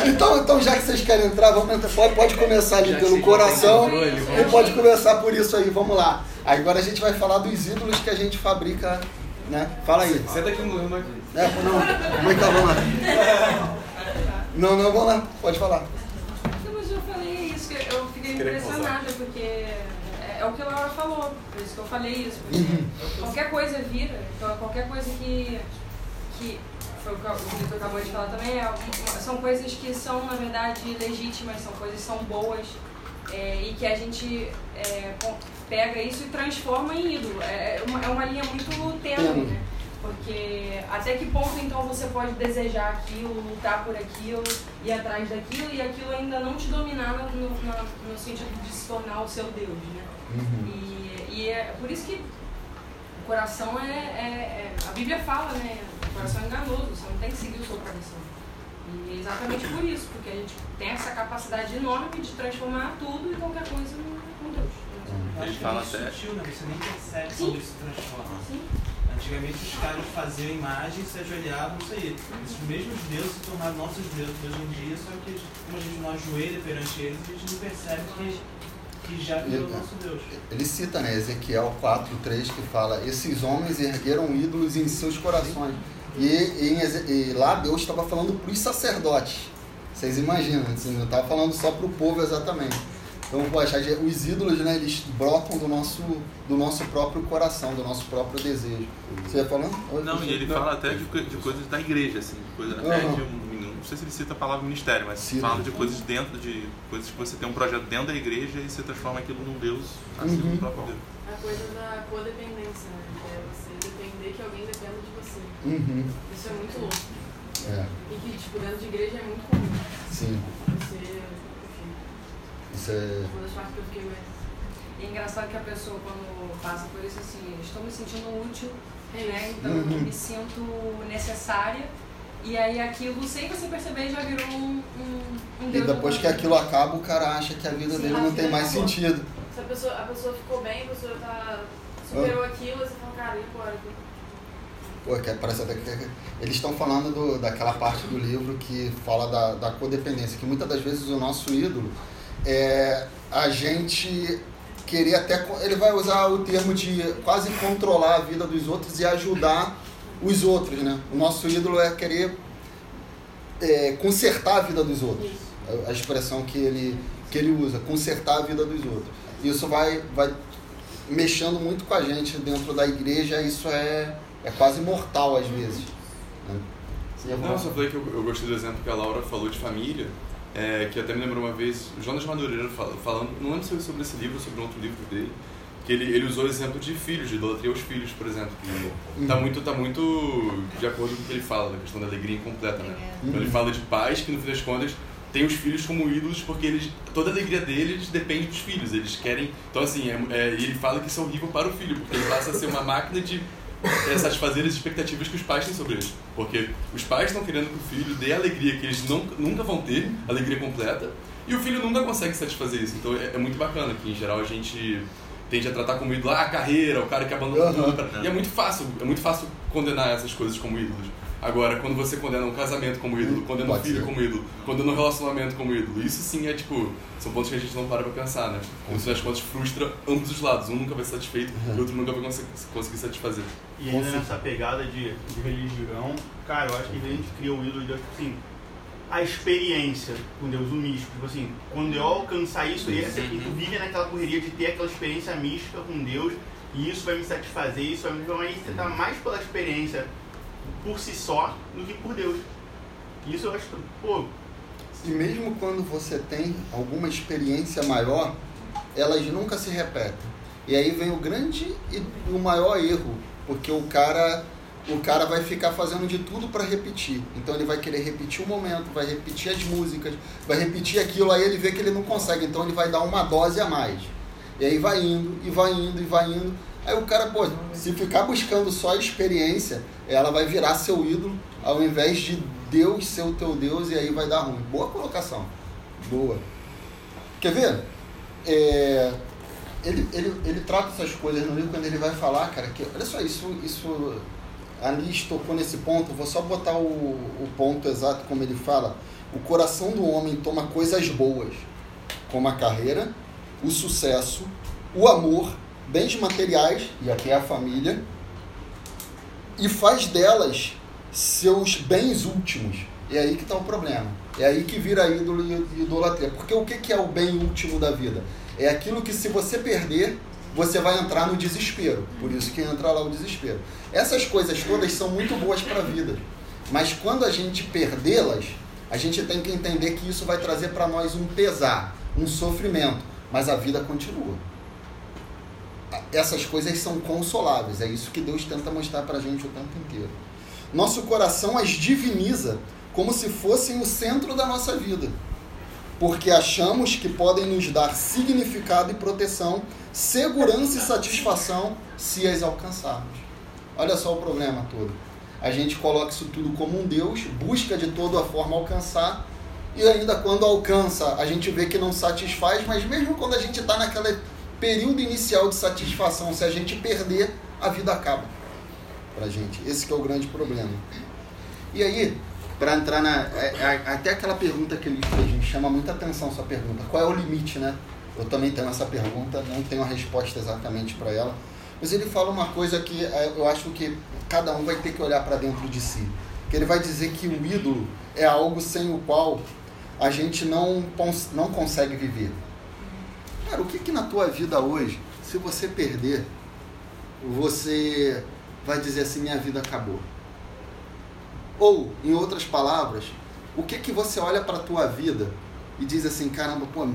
S2: é.
S1: Então, então já que vocês querem entrar, vamos entrar. Pode, pode começar ali
S2: Já
S1: pelo coração
S2: controle,
S1: e pode começar por isso aí, vamos lá. Agora a gente vai falar dos ídolos que a gente fabrica, né? Fala aí.
S10: Senta aqui no aqui.
S1: É, não, como é que tá, vamos lá. Não, não, vamos lá, pode falar.
S9: Não, mas eu falei isso, que eu fiquei impressionada, porque é, é o que a Laura falou, por isso que eu falei isso, porque qualquer coisa vira, então qualquer coisa que, que foi o que o Vitor acabou de falar também, é são coisas que são, na verdade, legítimas, são coisas que são boas, é, e que a gente é, pega isso e transforma em ídolo. É uma, é uma linha muito tênue,
S1: Tênue.
S9: né? Porque até que ponto então você pode desejar aquilo, lutar por aquilo, ir atrás daquilo e aquilo ainda não te dominar no, no, no sentido de se tornar o seu Deus, né? E, e é por isso que o coração é, é- é- A Bíblia fala, né? O coração é enganoso, você não tem que seguir o seu coração. E é exatamente por isso, porque a gente tem essa capacidade enorme de transformar tudo e qualquer coisa num Deus.
S11: Eu acho
S10: Ele
S11: que
S10: fala
S11: é
S10: até-
S11: sutil, né? Você nem percebe
S9: Sim.
S11: quando isso se transforma.
S9: Sim.
S11: Antigamente os caras faziam imagens, se ajoelhavam, isso aí. Esses mesmos deuses se tornaram nossos deuses hoje em dia, só que como a gente não ajoelha perante eles, a gente não percebe que, que já virou nosso Deus.
S1: Ele cita, né, Ezequiel 4, 3, que fala: Esses homens ergueram ídolos em seus corações. E, Eze- e lá Deus estava falando para os sacerdotes. Vocês imaginam, assim, não estava falando só para o povo exatamente. Então, poxa, os ídolos, né, eles brotam do nosso, do nosso próprio coração, do nosso próprio desejo. Você ia falando?
S10: Não, e ele fala até de, de coisas da igreja, assim, coisa, até de um, não sei se ele cita a palavra ministério, mas
S1: Cita.
S10: fala de coisas dentro de coisas que você tem um projeto dentro da igreja e você transforma aquilo num Deus, assim,
S1: Uhum.
S10: no próprio Deus.
S5: A coisa da codependência, né? Que é você depender que alguém dependa de você.
S1: Uhum.
S5: Isso é muito louco.
S1: É,
S5: E que, tipo, dentro de igreja é muito comum.
S1: sim.
S5: Você,
S1: Isso é.
S5: das partes que eu fiquei mais.
S9: E é engraçado que a pessoa, quando passa por isso, assim, estou me sentindo útil, né? Então
S1: Uhum.
S9: me sinto necessária. E aí aquilo, sem você perceber, já virou um, um, um
S1: E depois que aquilo acaba, o cara acha que a vida
S5: Sim,
S1: dele
S5: a
S1: não
S5: vida
S1: tem mais
S5: acabou.
S1: sentido.
S5: Se a pessoa, a pessoa ficou bem, a pessoa tá, superou aquilo, você fala, cara, e agora?
S1: Pô, que parece até que eles estão falando do- daquela parte do livro que fala da, da codependência, que muitas das vezes o nosso ídolo é a gente querer até. Ele vai usar o termo de quase controlar a vida dos outros e ajudar os outros, né? O nosso ídolo é querer é, consertar a vida dos outros. A- A expressão que ele, que ele usa, consertar a vida dos outros. Isso vai, vai mexendo muito com a gente dentro da igreja, isso é, é quase mortal às vezes. né?
S6: Não, só falei que eu, eu gostei do exemplo que a Laura falou de família, é, que até me lembrou uma vez, o Jonas Madureira fala- falando, não lembro se foi sobre esse livro ou sobre um outro livro dele, que ele, ele usou o exemplo de filhos, de idolatria aos filhos, por exemplo, que tá
S1: Uhum.
S6: muito, tá muito de acordo com o que ele fala, da questão da alegria incompleta, né?
S1: Uhum.
S6: Então ele fala de pais que no fim das contas têm os filhos como ídolos porque eles, toda a alegria deles depende dos filhos, eles querem, então assim, é, é, ele fala que isso é horrível para o filho, porque ele passa a ser uma máquina de é, satisfazer as expectativas que os pais têm sobre eles. Porque os pais estão querendo que o filho dê a alegria que eles nunca, nunca vão ter, alegria completa, e o filho nunca consegue satisfazer isso. Então é, é muito bacana que, em geral, a gente tende a tratar como ídolo ah, a carreira, o cara que abandona
S1: Aham.
S6: tudo. E é muito fácil, é muito fácil condenar essas coisas como ídolos. Agora, quando você condena um casamento como ídolo, condena um filho
S1: ser.
S6: como ídolo, condena um relacionamento como ídolo, isso sim é tipo, são pontos que a gente não para pra pensar, né? No fim das contas, frustra ambos os lados. Um nunca vai ser satisfeito e o outro nunca vai conseguir, conseguir satisfazer.
S12: E ainda nessa pegada de, de religião, cara, eu acho que a gente cria o ídolo de Deus, tipo assim, a experiência com Deus, o místico. Tipo assim, quando eu alcançar isso, e esse aqui, tu vive naquela correria de ter aquela experiência mística com Deus, e isso vai me satisfazer, isso vai me. Então aí você tá mais pela experiência por si só do que por Deus. Isso eu acho pô,
S1: E mesmo quando você tem alguma experiência maior, elas nunca se repetem. E aí vem o grande e o maior erro, porque o cara o cara vai ficar fazendo de tudo para repetir. Então ele vai querer repetir o momento, vai repetir as músicas, vai repetir aquilo, aí ele vê que ele não consegue, então ele vai dar uma dose a mais. E aí vai indo, e vai indo, e vai indo. Aí o cara, pô, se ficar buscando só a experiência, ela vai virar seu ídolo, ao invés de Deus ser o teu Deus, e aí vai dar ruim. Boa colocação. Boa. Quer ver? É, ele, ele, ele trata essas coisas no livro quando ele vai falar, cara, que olha só, isso, isso a Liz tocou nesse ponto, vou só botar o, o ponto exato como ele fala. O coração do homem toma coisas boas, como a carreira, o sucesso, o amor, bens materiais, e aqui é a família, e faz delas seus bens últimos. É aí que está o problema. É aí que vira ídolo e idolatria. Porque o que é o bem último da vida? É aquilo que se você perder, você vai entrar no desespero. Por isso que entra lá o desespero. Essas coisas todas são muito boas para a vida. Mas quando a gente perdê-las, a gente tem que entender que isso vai trazer para nós um pesar, um sofrimento. Mas a vida continua. Essas coisas são consoláveis. É isso que Deus tenta mostrar para a gente o tempo inteiro. Nosso coração as diviniza como se fossem o centro da nossa vida. Porque achamos que podem nos dar significado e proteção, segurança e satisfação se as alcançarmos. Olha só o problema todo. A gente coloca isso tudo como um Deus, busca de toda a forma alcançar, e ainda quando alcança, a gente vê que não satisfaz, mas mesmo quando a gente está naquele período inicial de satisfação, se a gente perder, a vida acaba pra gente. Esse é o grande problema. E aí, para entrar na. é- é- até aquela pergunta que ele fez, chama muita atenção sua pergunta. Qual é o limite, né? Eu também tenho essa pergunta, não tenho a resposta exatamente para ela. Mas ele fala uma coisa que é, eu acho que cada um vai ter que olhar para dentro de si. Que ele vai dizer que o ídolo é algo sem o qual a gente não, não consegue viver. Cara, o que que na tua vida hoje, se você perder, você vai dizer assim, minha vida acabou? Ou, em outras palavras, o que que você olha para a tua vida e diz assim, caramba, pô,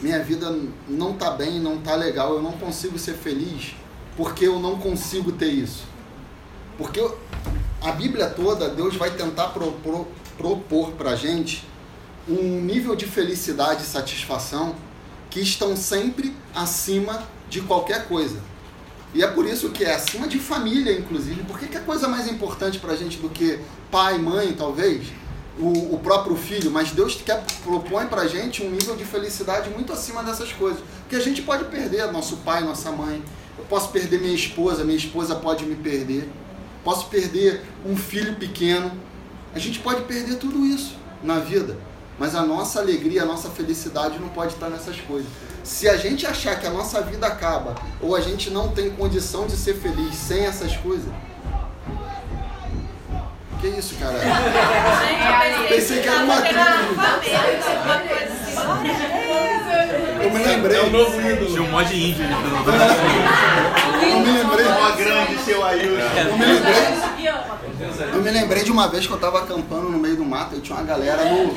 S1: minha vida não tá bem, não tá legal, eu não consigo ser feliz porque eu não consigo ter isso. Porque a Bíblia toda, Deus vai tentar pro, pro, propor pra gente um nível de felicidade e satisfação que estão sempre acima de qualquer coisa. E é por isso que é acima de família, inclusive. Por que, é coisa mais importante pra gente do que pai, mãe, talvez? O, o próprio filho, mas Deus quer, propõe pra gente um nível de felicidade muito acima dessas coisas. Porque a gente pode perder nosso pai, nossa mãe. Eu posso perder minha esposa, minha esposa pode me perder. Posso perder um filho pequeno. A gente pode perder tudo isso na vida. Mas a nossa alegria, a nossa felicidade não pode estar nessas coisas. Se a gente achar que a nossa vida acaba ou a gente não tem condição de ser feliz sem essas coisas. Que isso, cara? Pensei que era uma crise. Eu me lembrei.
S6: É o novo ídolo. Tinha um monte de índio ali
S1: Eu me lembrei.
S12: Uma grande seu Ailton.
S1: Eu me lembrei. Eu me lembrei de uma vez que eu tava acampando no meio do mato e tinha uma galera no.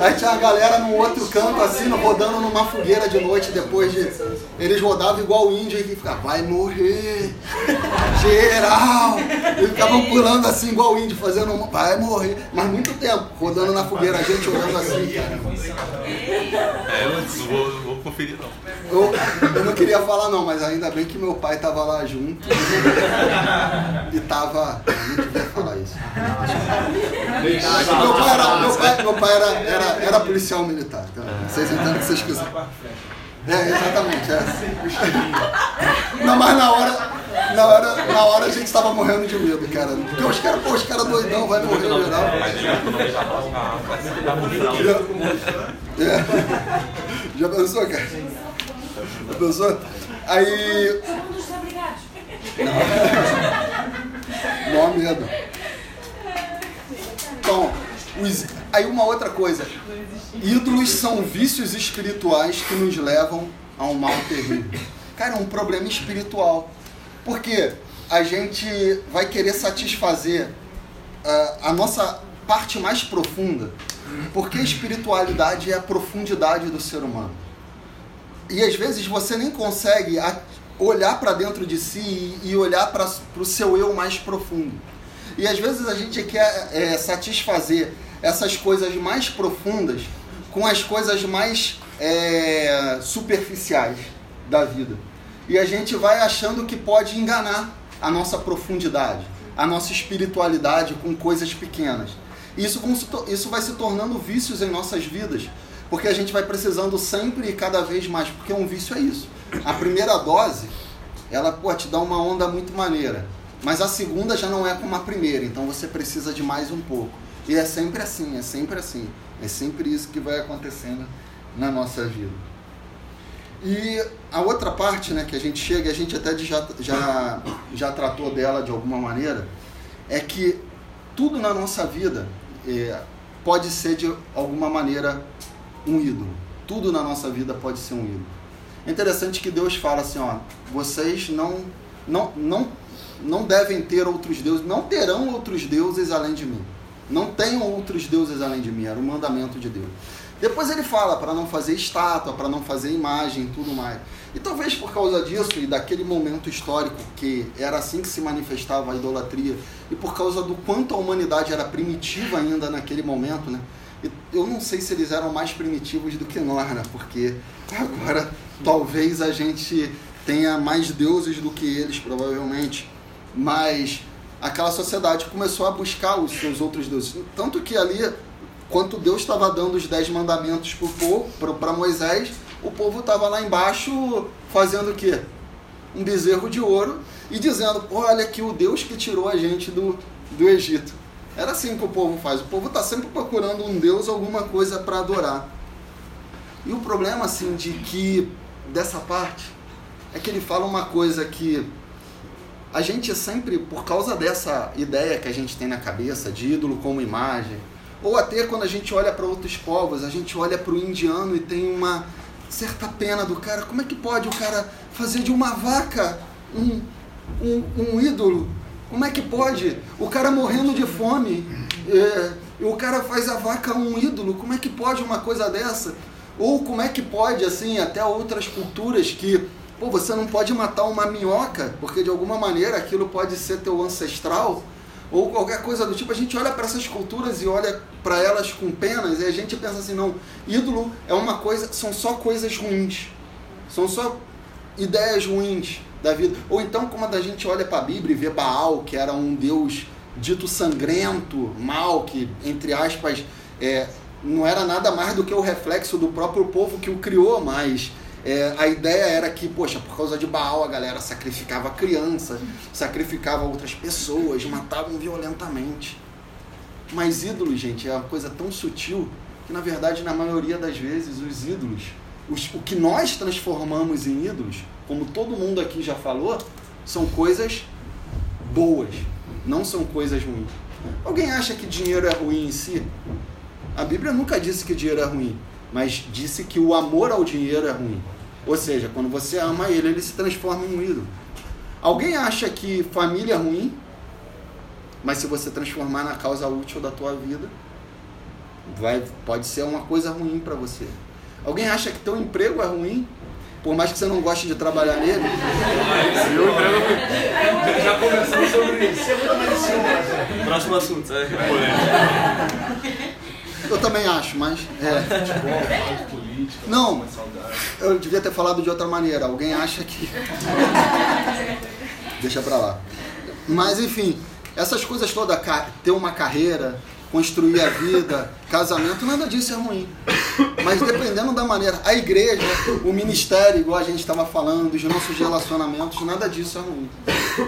S1: Aí tinha uma galera no outro canto, assim, rodando numa fogueira de noite depois de. Eles rodavam igual índio e ficavam, vai morrer! Geral! E ficavam pulando assim igual índio, fazendo. Vai morrer! Mas muito tempo, rodando na fogueira, a gente olhando assim, cara.
S6: É, eu não vou, vou conferir não.
S1: Eu, eu não queria falar não, mas ainda bem que meu pai tava lá junto. E tava. Eu não falar isso. Meu pai era, meu pai, meu pai era, era, era policial militar. Então, vocês entendem o que vocês quiserem. É, exatamente. É. Não, mas na hora, na hora, na hora a gente tava morrendo de medo, cara. Porque os caras, pô, os caras doidão, vai morrer no geral. É. Já pensou, cara? Já pensou? Aí. Mó medo. Então, os- aí uma outra coisa. Ídolos são vícios espirituais que nos levam a um mal terrível. Cara, é um problema espiritual. Porque a gente vai querer satisfazer ah, a nossa parte mais profunda. Porque a espiritualidade é a profundidade do ser humano. E às vezes você nem consegue olhar para dentro de si e, olhar para o seu eu mais profundo. E às vezes a gente quer é, satisfazer essas coisas mais profundas com as coisas mais é, superficiais da vida. E a gente vai achando que pode enganar a nossa profundidade, a nossa espiritualidade com coisas pequenas. Isso, isso vai se tornando vícios em nossas vidas, porque a gente vai precisando sempre e cada vez mais, porque um vício é isso. A primeira dose, ela pô, te dá uma onda muito maneira, mas a segunda já não é como a primeira, então você precisa de mais um pouco. E é sempre assim, é sempre assim. É sempre isso que vai acontecendo na nossa vida. E a outra parte né, que a gente chega, a gente até já, já, já tratou dela de alguma maneira, é que tudo na nossa vida é, pode ser de alguma maneira um ídolo. Tudo na nossa vida pode ser um ídolo. É interessante que Deus fala assim, ó, vocês não, não, não, não devem ter outros deuses, não terão outros deuses além de mim. Não tenham outros deuses além de mim, era o mandamento de Deus. Depois ele fala para não fazer estátua, para não fazer imagem tudo mais. E talvez por causa disso e daquele momento histórico que era assim que se manifestava a idolatria e por causa do quanto a humanidade era primitiva ainda naquele momento, né? Eu não sei se eles eram mais primitivos do que nós, né? Porque agora talvez a gente tenha mais deuses do que eles, provavelmente. Mas aquela sociedade começou a buscar os seus outros deuses. Tanto que ali, quando Deus estava dando os dez mandamentos para o povo, para Moisés, o povo estava lá embaixo fazendo o quê? Um bezerro de ouro e dizendo: Olha aqui o Deus que tirou a gente do, do Egito. Era assim que o povo faz. O povo está sempre procurando um Deus, alguma coisa para adorar. E o problema, assim, de que dessa parte é que ele fala uma coisa que a gente sempre, por causa dessa ideia que a gente tem na cabeça de ídolo como imagem, ou até quando a gente olha para outros povos, a gente olha para o indiano e tem uma certa pena do cara. Como é que pode o cara fazer de uma vaca um, um, um ídolo? Como é que pode? O cara morrendo de fome, é, e o cara faz a vaca um ídolo. Como é que pode uma coisa dessa? Ou como é que pode, assim, até outras culturas que Pô, você não pode matar uma minhoca, porque de alguma maneira aquilo pode ser teu ancestral, ou qualquer coisa do tipo. A gente olha para essas culturas e olha para elas com penas e a gente pensa assim, não, ídolo é uma coisa, são só coisas ruins. São só ideias ruins da vida. Ou então, como a gente olha para a Bíblia e vê Baal, que era um deus dito sangrento, mal, que, entre aspas, é, não era nada mais do que o reflexo do próprio povo que o criou, mas é, a ideia era que, poxa, por causa de Baal a galera sacrificava crianças, sacrificava outras pessoas, matavam violentamente. Mas ídolos, gente, é uma coisa tão sutil que, na verdade, na maioria das vezes, os ídolos, os, o que nós transformamos em ídolos, como todo mundo aqui já falou, são coisas boas, não são coisas ruins. Alguém acha que dinheiro é ruim em si? A Bíblia nunca disse que dinheiro é ruim, mas disse que o amor ao dinheiro é ruim. Ou seja, quando você ama ele, ele se transforma em um ídolo. Alguém acha que família é ruim? Mas se você transformar na causa útil da tua vida, vai, pode ser uma coisa ruim para você. Alguém acha que teu emprego é ruim? Por mais que você não goste de trabalhar nele?
S6: Meu emprego
S13: Já conversamos sobre isso.
S14: Próximo assunto. é.
S1: Eu também acho, mas. É. Não. Eu devia ter falado de outra maneira. Alguém acha que. (laughs) Deixa pra lá. Mas enfim, essas coisas todas, ter uma carreira, construir a vida, casamento, nada disso é ruim. Mas dependendo da maneira, a igreja, o ministério, igual a gente estava falando, os nossos relacionamentos, nada disso é ruim.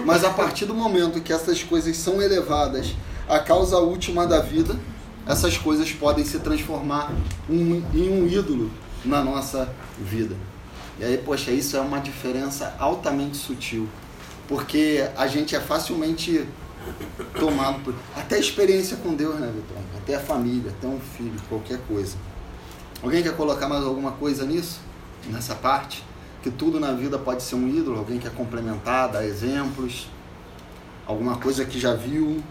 S1: Mas a partir do momento que essas coisas são elevadas à causa última da vida, essas coisas podem se transformar em um ídolo na nossa vida. E aí, poxa, isso é uma diferença altamente sutil. Porque a gente é facilmente tomado por. Até a experiência com Deus, né, Vitor? Até a família, até um filho, qualquer coisa. Alguém quer colocar mais alguma coisa nisso? Nessa parte? Que tudo na vida pode ser um ídolo? Alguém quer complementar, dar exemplos? Alguma coisa que já viu?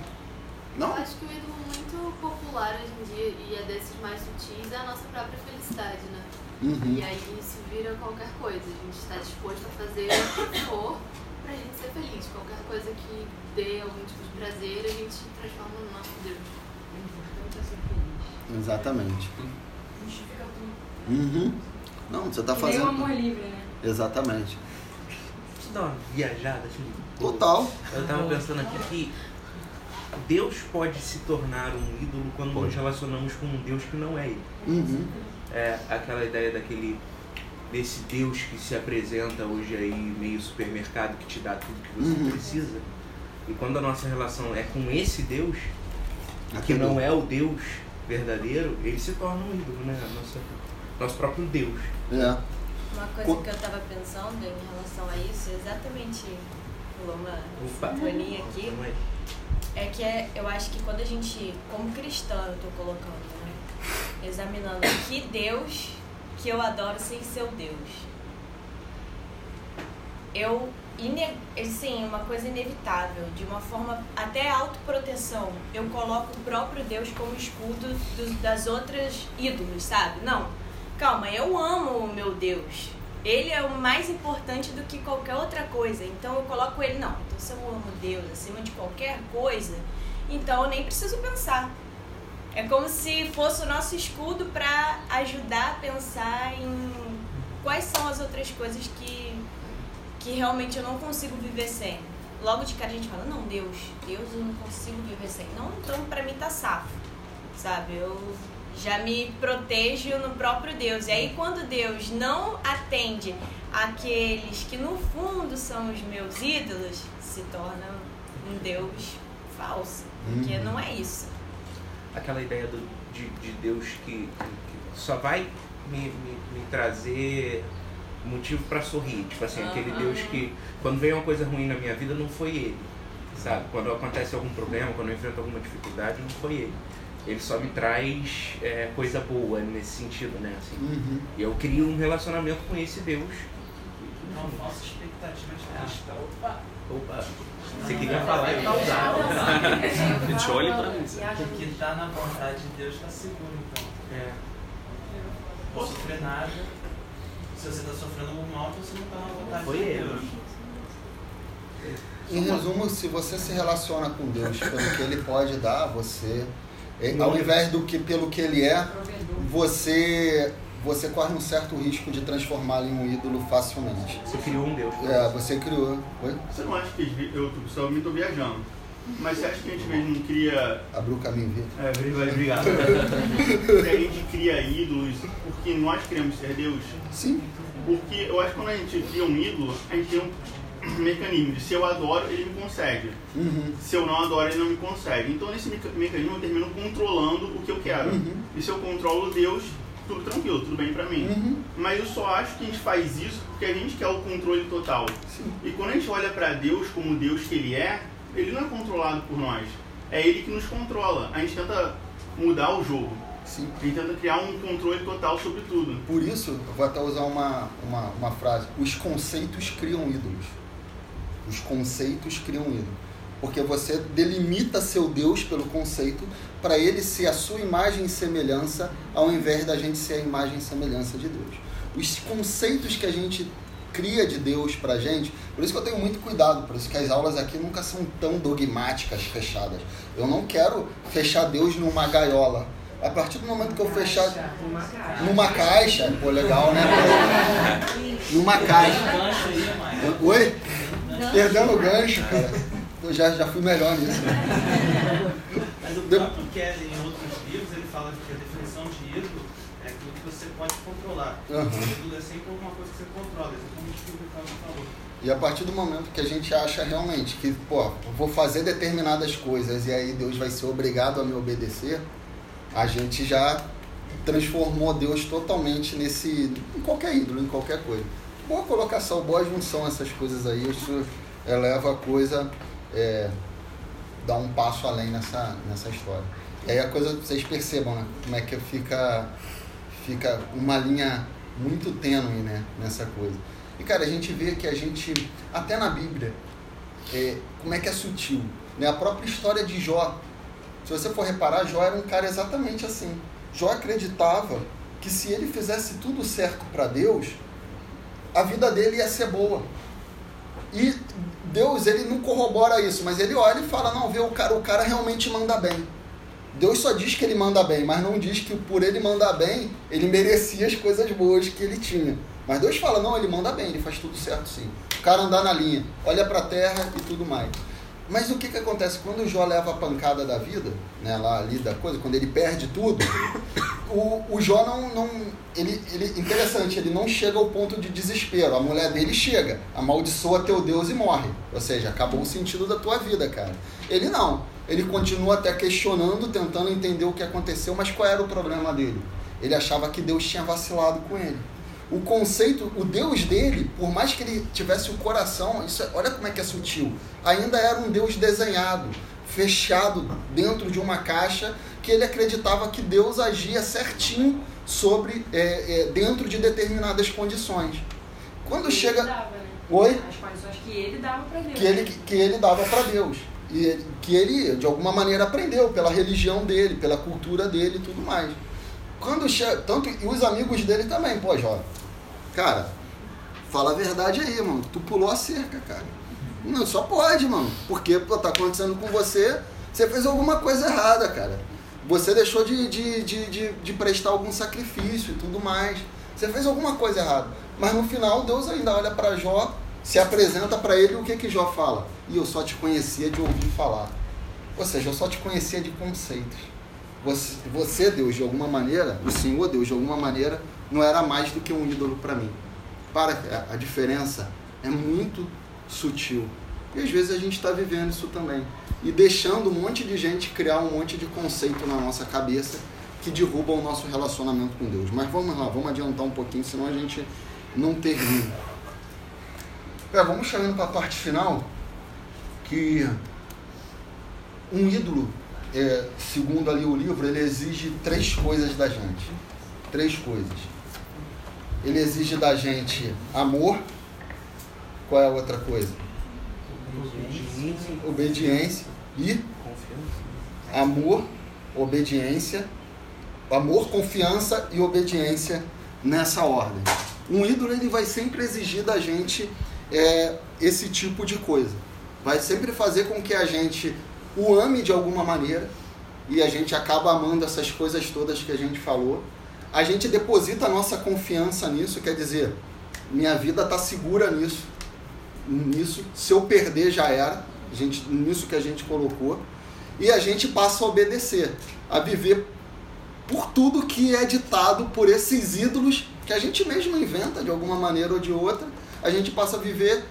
S1: Não?
S7: Eu acho que o ídolo muito popular hoje em dia, e é desses mais sutis, é a nossa própria felicidade, né?
S1: Uhum.
S7: E aí isso vira qualquer coisa. A gente está disposto a fazer o que for pra gente ser feliz. Qualquer coisa que dê algum tipo de prazer, a gente transforma no nosso Deus.
S4: O importante é ser feliz.
S1: Exatamente.
S4: Justifica tudo.
S1: Uhum. Não, você está
S4: Que nem o
S1: fazendo.
S4: amor livre, né?
S1: Exatamente.
S2: Deixa eu dar uma viajada. Assim.
S1: Total.
S2: Eu tava pensando aqui que Deus pode se tornar um ídolo quando nos relacionamos com um Deus que não é ele.
S1: Uhum.
S2: É aquela ideia daquele desse Deus que se apresenta hoje aí meio supermercado que te dá tudo que você
S1: Uhum.
S2: precisa. E quando a nossa relação é com esse Deus, que não é o Deus verdadeiro, ele se torna um ídolo, né? Nosso, nosso próprio Deus.
S1: É.
S15: Uma coisa
S1: Co-
S15: que eu tava pensando em relação a isso, exatamente, pulou uma patroninha aqui,
S2: é?
S15: é que é, eu acho que quando a gente, como cristã, eu tô colocando, né? Examinando que Deus que eu adoro sem ser o Deus. Eu, assim, uma coisa inevitável, de uma forma até autoproteção, eu coloco o próprio Deus como escudo dos, das outras ídolos, sabe? Não, calma, eu amo o meu Deus. Ele é o mais importante do que qualquer outra coisa. Então eu coloco ele, não. Então se eu amo Deus acima de qualquer coisa, então eu nem preciso pensar. É como se fosse o nosso escudo para ajudar a pensar em quais são as outras coisas que, que realmente eu não consigo viver sem. Logo de cara a gente fala, não, Deus, Deus eu não consigo viver sem. Não, então pra mim tá safo, sabe? Eu já me protejo no próprio Deus. E aí quando Deus não atende aqueles que no fundo são os meus ídolos, se torna um Deus falso. Porque
S1: Uhum.
S15: não é isso.
S2: aquela ideia do, de, de Deus que, que- que só vai me, me, me trazer motivo para sorrir. Tipo assim, aquele. Deus que quando vem uma coisa ruim na minha vida não foi ele. Sabe? Quando acontece algum problema, quando eu enfrento alguma dificuldade, não foi ele. Ele só me traz é, coisa boa nesse sentido, né? Assim,
S1: Uhum.
S2: e eu crio um relacionamento com esse Deus.
S3: Uma falsa expectativa de cristão.
S2: Opa, você queria falar e causar.
S14: A gente olha pra mim.
S3: O que tá na vontade de Deus tá seguro, então.
S2: É.
S3: Não sofrer nada. Se você tá sofrendo algum mal, você não tá na vontade
S2: Foi
S3: de
S2: ele.
S3: Deus.
S1: Em resumo, se você se relaciona com Deus pelo que Ele pode dar a você, eh, ao invés do que pelo que Ele é, você você corre um certo risco de transformá-lo em um ídolo facilmente.
S2: Você criou um Deus.
S1: É, você criou. Oi?
S12: Você não acha que eu só me tô viajando, mas você acha que a gente não cria.
S1: Abriu o caminho, Vitor.
S12: É, obrigado. que (laughs) a gente cria ídolos porque nós queremos ser Deus?
S1: Sim.
S12: Porque eu acho que quando a gente cria um ídolo, a gente tem um- mecanismo de se eu adoro, ele me concede.
S1: Uhum.
S12: Se eu não adoro, ele não me concede. Então, nesse meca- mecanismo, eu termino controlando o que eu quero.
S1: Uhum.
S12: E se eu controlo Deus, tudo tranquilo, tudo bem pra mim.
S1: Uhum.
S12: Mas eu só acho que a gente faz isso porque a gente quer o controle total.
S1: Sim.
S12: E quando a gente olha pra Deus como Deus que Ele é, Ele não é controlado por nós. É Ele que nos controla. A gente tenta mudar o jogo.
S1: Sim.
S12: A gente tenta criar um controle total sobre tudo.
S1: Por isso, eu vou até usar uma, uma, uma frase: os conceitos criam ídolos. Os conceitos criam ídolos. Porque você delimita seu Deus pelo conceito para ele ser a sua imagem e semelhança, ao invés da gente ser a imagem e semelhança de Deus. Os conceitos que a gente cria de Deus pra gente, por isso que eu tenho muito cuidado, por isso que as aulas aqui nunca são tão dogmáticas, fechadas. Eu não quero fechar Deus numa gaiola. A partir do momento que eu fechar numa caixa, pô, legal, né? Numa caixa. Oi? Perdendo o gancho, cara. Eu já, já fui melhor nisso.
S11: Mas o próprio Kelly, pode controlar. Ídolo é sempre alguma coisa que você controla, exatamente o que o Ricardo falou.
S1: E a partir do momento que a gente acha realmente que, pô, vou fazer determinadas coisas e aí Deus vai ser obrigado a me obedecer, a gente já transformou Deus totalmente nesse. em qualquer ídolo, em qualquer coisa. Boa colocação, boa junção essas coisas aí, isso eleva a coisa, é, dá um passo além nessa, nessa história. E aí a coisa, vocês percebam, né? Como é que fica, fica uma linha muito tênue, né? Nessa coisa. E cara, a gente vê que a gente, até na Bíblia, é, como é que é sutil. Né? A própria história de Jó. Se você for reparar, Jó era um cara exatamente assim. Jó acreditava que se ele fizesse tudo certo para Deus, a vida dele ia ser boa. E Deus, ele não corrobora isso, mas ele olha e fala, não, vê, o cara, o cara realmente manda bem. Deus só diz que ele manda bem, mas não diz que por ele mandar bem, ele merecia as coisas boas que ele tinha. Mas Deus fala, não, ele manda bem, ele faz tudo certo sim. O cara andar na linha, olha para a terra e tudo mais. Mas o que, que acontece? Quando o Jó leva a pancada da vida, né, lá ali da coisa, quando ele perde tudo, o, o Jó não. não ele, ele, interessante, ele não chega ao ponto de desespero. A mulher dele chega, amaldiçoa teu Deus e morre. Ou seja, acabou o sentido da tua vida, cara. Ele não. Ele continua até questionando, tentando entender o que aconteceu, mas qual era o problema dele? Ele achava que Deus tinha vacilado com ele. O conceito, o Deus dele, por mais que ele tivesse o coração, isso, é- olha como é que é sutil, ainda era um Deus desenhado, fechado dentro de uma caixa, que ele acreditava que Deus agia certinho sobre, é, é, dentro de determinadas condições. Quando
S5: Ele
S1: chega.
S5: dava, né?
S1: Oi?
S5: As condições que ele dava pra Deus.
S1: que ele, que ele dava para Deus. E que ele, de alguma maneira, aprendeu pela religião dele, pela cultura dele e tudo mais. Quando tanto e os amigos dele também, pô, Jó. Cara, fala a verdade aí, mano. Tu pulou a cerca, cara. Não, só pode, mano. Porque, pô, tá acontecendo com você, você fez alguma coisa errada, cara. Você deixou de, de, de, de, de prestar algum sacrifício e tudo mais. Você fez alguma coisa errada. Mas no final, Deus ainda olha para Jó, se apresenta para ele o que que Jó fala? E eu só te conhecia de ouvir falar. Ou seja, eu só te conhecia de conceitos. Você, você, Deus, de alguma maneira, o Senhor, Deus, de alguma maneira, não era mais do que um ídolo para mim. Para, a- a diferença é muito sutil. E às vezes a gente está vivendo isso também. E deixando um monte de gente criar um monte de conceito na nossa cabeça que derruba o nosso relacionamento com Deus. Mas vamos lá, vamos adiantar um pouquinho, senão a gente não termina. É, vamos chegando para a parte final, que um ídolo, é, segundo ali o livro, ele exige três coisas da gente. Três coisas. Ele exige da gente amor. Qual é a outra coisa? Obediência e amor, obediência, amor, confiança e obediência nessa ordem. Um ídolo ele vai sempre exigir da gente é, esse tipo de coisa. Vai sempre fazer com que a gente o ame de alguma maneira e a gente acaba amando essas coisas todas que a gente falou. A gente deposita a nossa confiança nisso, quer dizer, minha vida está segura nisso, nisso. Se eu perder já era, a gente, nisso que a gente colocou. E a gente passa a obedecer, a viver por tudo que é ditado por esses ídolos que a gente mesmo inventa de alguma maneira ou de outra. A gente passa a viver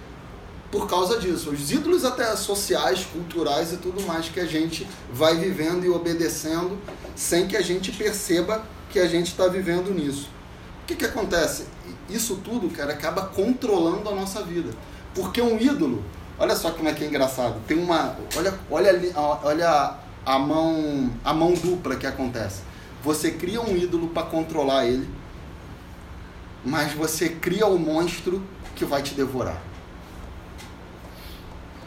S1: por causa disso. Os ídolos até sociais, culturais e tudo mais que a gente vai vivendo e obedecendo sem que a gente perceba que a gente está vivendo nisso. O que, que acontece? Isso tudo, cara, acaba controlando a nossa vida. Porque um ídolo, olha só como é que é engraçado. Tem uma. Olha, olha, olha a mão, a mão dupla que acontece. Você cria um ídolo para controlar ele, mas você cria o monstro que vai te devorar.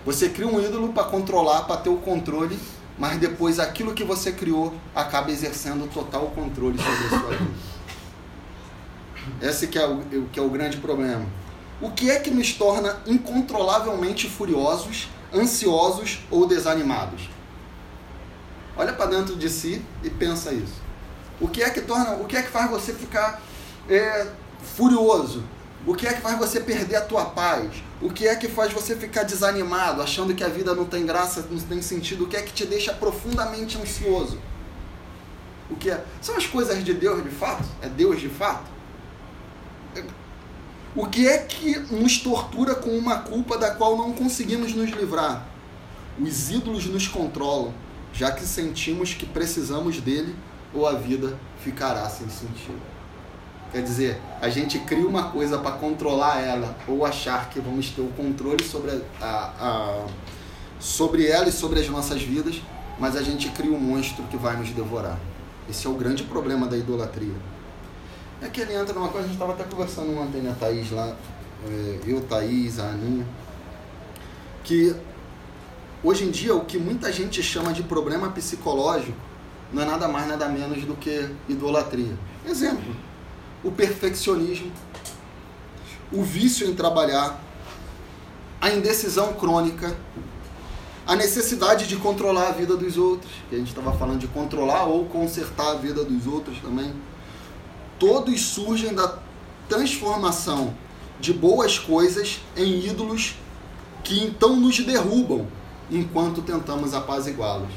S1: Você cria um ídolo para controlar, para ter o controle, mas depois aquilo que você criou acaba exercendo total controle sobre a sua vida. Esse que é o, que é o grande problema. O que é que nos torna incontrolavelmente furiosos, ansiosos ou desanimados? Olha para dentro de si e pensa isso. O que é que torna, o que é que faz você ficar é, furioso? O que é que faz você perder a tua paz? O que é que faz você ficar desanimado, achando que a vida não tem graça, não tem sentido? O que é que te deixa profundamente ansioso? O que é? São as coisas de Deus de fato? É Deus de fato? O que é que nos tortura com uma culpa da qual não conseguimos nos livrar? Os ídolos nos controlam, já que sentimos que precisamos dele ou a vida ficará sem sentido. Quer dizer, a gente cria uma coisa para controlar ela ou achar que vamos ter o controle sobre, a, a- sobre ela e sobre as nossas vidas, mas a gente cria um monstro que vai nos devorar. Esse é o grande problema da idolatria. É que ele entra numa coisa, a gente estava até conversando ontem, né, Thaís, lá, é, eu, Thaís, a Aninha, que hoje em dia o que muita gente chama de problema psicológico não é nada mais, nada menos do que idolatria. Exemplo, o perfeccionismo, o vício em trabalhar, a indecisão crônica, a necessidade de controlar a vida dos outros, que a gente estava falando de controlar ou consertar a vida dos outros também. Todos surgem da transformação de boas coisas em ídolos que então nos derrubam enquanto tentamos apaziguá-los.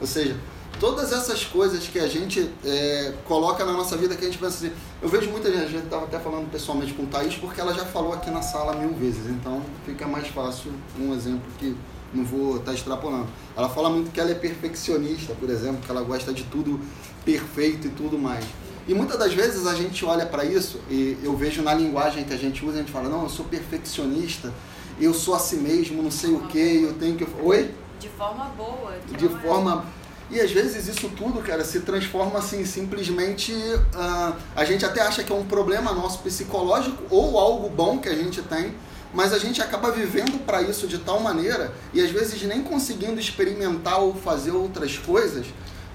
S1: Ou seja, todas essas coisas que a gente é, coloca na nossa vida que a gente pensa assim. Eu vejo muita gente, a gente estava até falando pessoalmente com o Thaís, porque ela já falou aqui na sala mil vezes, então fica mais fácil um exemplo que não vou estar extrapolando. Ela fala muito que ela é perfeccionista, por exemplo, que ela gosta de tudo perfeito e tudo mais. E muitas das vezes a gente olha para isso e eu vejo na linguagem que a gente usa, a gente fala, não, eu sou perfeccionista, eu sou assim mesmo, não sei o que, eu tenho que. Oi?
S15: De forma boa.
S1: de
S15: é-
S1: forma. E às vezes isso tudo, cara, se transforma assim, simplesmente. ah, a gente até acha que é um problema nosso psicológico ou algo bom que a gente tem, mas a gente acaba vivendo para isso de tal maneira e às vezes nem conseguindo experimentar ou fazer outras coisas,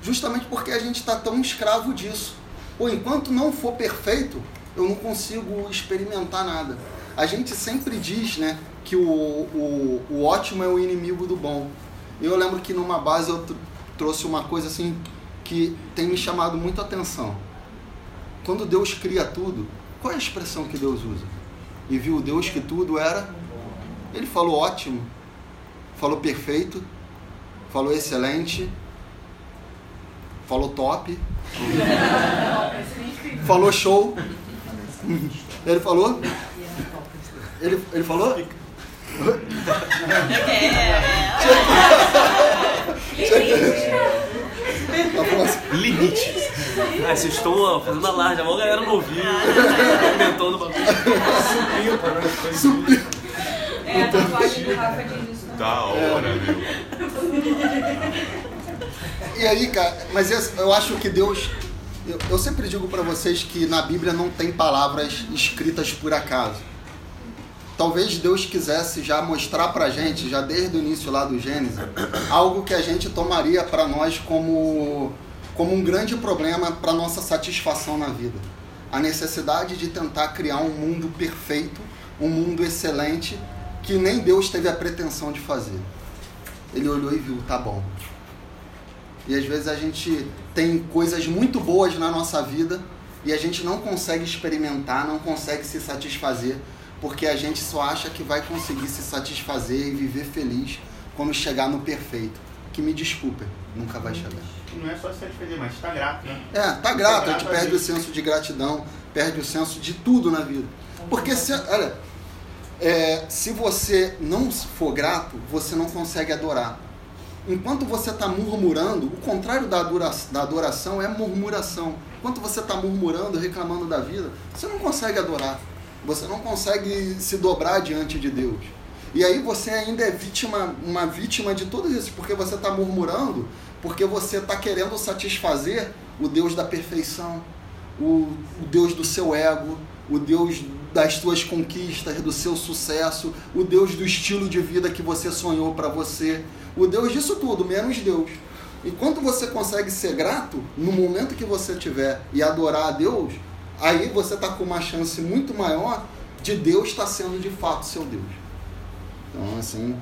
S1: justamente porque a gente está tão escravo disso. Ou enquanto não for perfeito, eu não consigo experimentar nada. A gente sempre diz, né, que o, o, o ótimo é o inimigo do bom. Eu lembro que numa base eu trouxe uma coisa assim que tem me chamado muito a atenção. Quando Deus cria tudo, qual é a expressão que Deus usa? E viu Deus que tudo era? Ele falou ótimo, falou perfeito, falou excelente, falou top, (laughs) falou show. Ele falou? Ele, ele falou? (laughs)
S14: Limite. Ah, vocês estão fazendo alarde, a maior galera não ouviu. Comentando o bagulho.
S13: Subiu pra nós. foi subir.
S5: É, a tatuagem do Rafa diz isso. né?
S6: Da hora, meu.
S1: E aí, cara, mas esse- eu acho que Deus. Eu, eu sempre digo pra vocês que na Bíblia não tem palavras escritas por acaso. Talvez Deus quisesse já mostrar pra gente, já desde o início lá do Gênesis, algo que a gente tomaria pra nós como, como um grande problema para nossa satisfação na vida. A necessidade de tentar criar um mundo perfeito, um mundo excelente, que nem Deus teve a pretensão de fazer. Ele olhou e viu, tá bom. E às vezes a gente tem coisas muito boas na nossa vida e a gente não consegue experimentar, não consegue se satisfazer, porque a gente só acha que vai conseguir se satisfazer e viver feliz quando chegar no perfeito. Que me desculpem, nunca vai chegar.
S12: Não é só se satisfazer, mas tá grato, né?
S1: É, tá grato, a gente
S12: a
S1: perde o
S12: Deus.
S1: senso de gratidão, perde o senso de tudo na vida. Porque se, olha, é, se você não for grato, você não consegue adorar. Enquanto você está murmurando, o contrário da adora- da adoração é murmuração. Enquanto você está murmurando, reclamando da vida, você não consegue adorar. Você não consegue se dobrar diante de Deus. E aí você ainda é vítima, uma vítima de tudo isso, porque você está murmurando, porque você está querendo satisfazer o Deus da perfeição, o, o Deus do seu ego, o Deus das suas conquistas, do seu sucesso, o Deus do estilo de vida que você sonhou para você, o Deus disso tudo, menos Deus. E quando você consegue ser grato, no momento que você tiver e adorar a Deus, aí você está com uma chance muito maior de Deus estar sendo de fato seu Deus. Então, assim.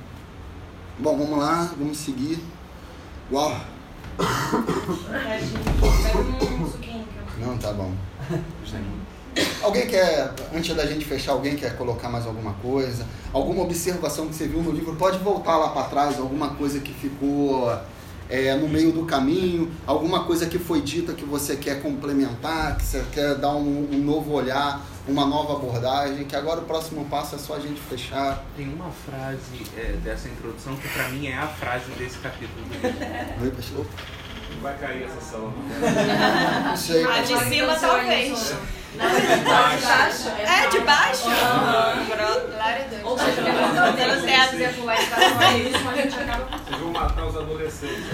S1: Bom, vamos lá, vamos seguir. Uau! Não, tá bom. Alguém quer, antes da gente fechar, alguém quer colocar mais alguma coisa? Alguma observação que você viu no livro? Pode voltar lá para trás, alguma coisa que ficou é, no meio do caminho, alguma coisa que foi dita que você quer complementar, que você quer dar um, um novo olhar, uma nova abordagem, que agora o próximo passo é só a gente fechar.
S2: Tem uma frase é, dessa introdução que pra mim é a frase desse capítulo (laughs)
S13: Vai cair essa sala. (laughs)
S1: Não sei.
S15: A de cima talvez.
S5: Não, de baixo.
S15: É, de baixo?
S16: Glória a Deus.
S5: Ou seja,
S15: Pelo teto.
S16: e
S5: é isso, mas a gente acaba
S13: Vocês vão matar os adolescentes. (laughs)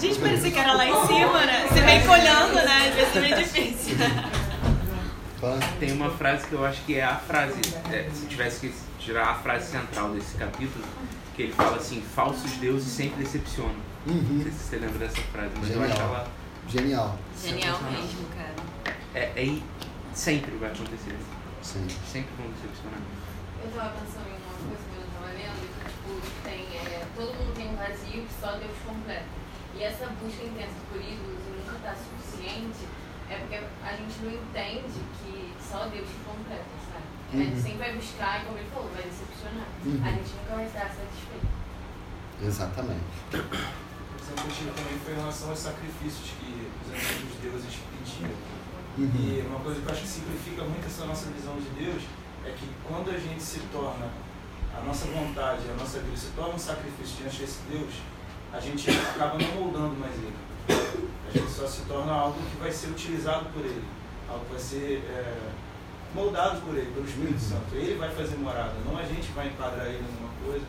S15: Gente, parecia que era lá em cima, né? Você vem olhando, né? Às vezes é meio difícil.
S2: Tem uma frase que eu acho que é a frase, é, se tivesse que tirar a frase central desse capítulo, que ele fala assim, falsos deuses sempre decepcionam. Não sei se você lembra dessa frase, mas eu acho
S1: Genial.
S2: ela
S1: Genial.
S15: Genial mesmo, cara.
S2: É, é, sempre vai acontecer.
S1: Sim.
S2: Sempre vão decepcionar.
S4: Eu tava pensando em uma coisa que eu tava lendo, que tipo, tem, é, todo mundo tem um vazio que só Deus completa. E essa busca intensa por ídolos e nunca tá suficiente, é porque a gente não entende que só Deus completa? A gente
S1: Uhum.
S4: sempre vai buscar e como ele falou, vai decepcionar.
S1: Uhum.
S4: A gente nunca vai estar satisfeito.
S1: Exatamente.
S13: Essa motivo também foi em relação aos sacrifícios que os antigos deuses pediam.
S1: Uhum.
S13: E uma coisa que eu acho que simplifica muito essa nossa visão de Deus é que quando a gente se torna, a nossa vontade, a nossa vida se torna um sacrifício diante desse Deus, a gente acaba não moldando mais ele. A gente só se torna algo que vai ser utilizado por ele, algo que vai ser é, moldado por ele, pelo Espírito Santo. Ele vai fazer morada, não a gente vai enquadrar ele em alguma coisa,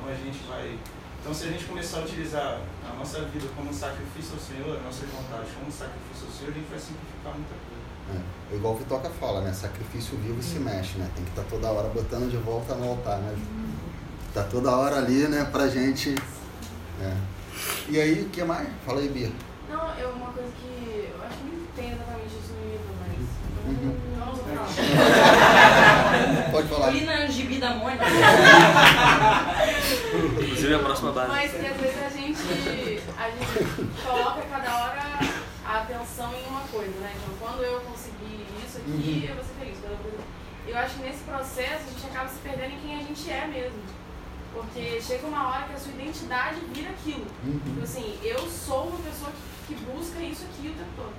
S13: não a gente vai. Então, se a gente começar a utilizar a nossa vida como um sacrifício ao Senhor, a nossa vontade como um sacrifício ao Senhor, a gente vai simplificar muita coisa.
S1: É, igual o Vitoca fala, né? Sacrifício vivo se mexe, né? Tem que estar toda hora botando de volta no altar, né? Tá toda hora ali, né? Pra gente. é. E aí, o que mais? Fala aí, Bia.
S5: Não, é uma coisa que eu acho que não tem exatamente isso no livro, mas.
S1: Uhum. (laughs) Pode falar.
S5: Li na Gibi da Mônica.
S14: Inclusive a próxima base.
S5: Mas que às vezes a gente, a gente coloca cada hora a atenção em uma coisa, né? Então, quando eu conseguir isso aqui,
S1: Uhum.
S5: eu vou ser feliz. Eu, eu acho que nesse processo a gente acaba se perdendo em quem a gente é mesmo. Porque chega uma hora que a sua identidade vira aquilo.
S1: Uhum.
S5: Tipo assim, eu sou uma pessoa que, que busca isso aqui o tempo todo.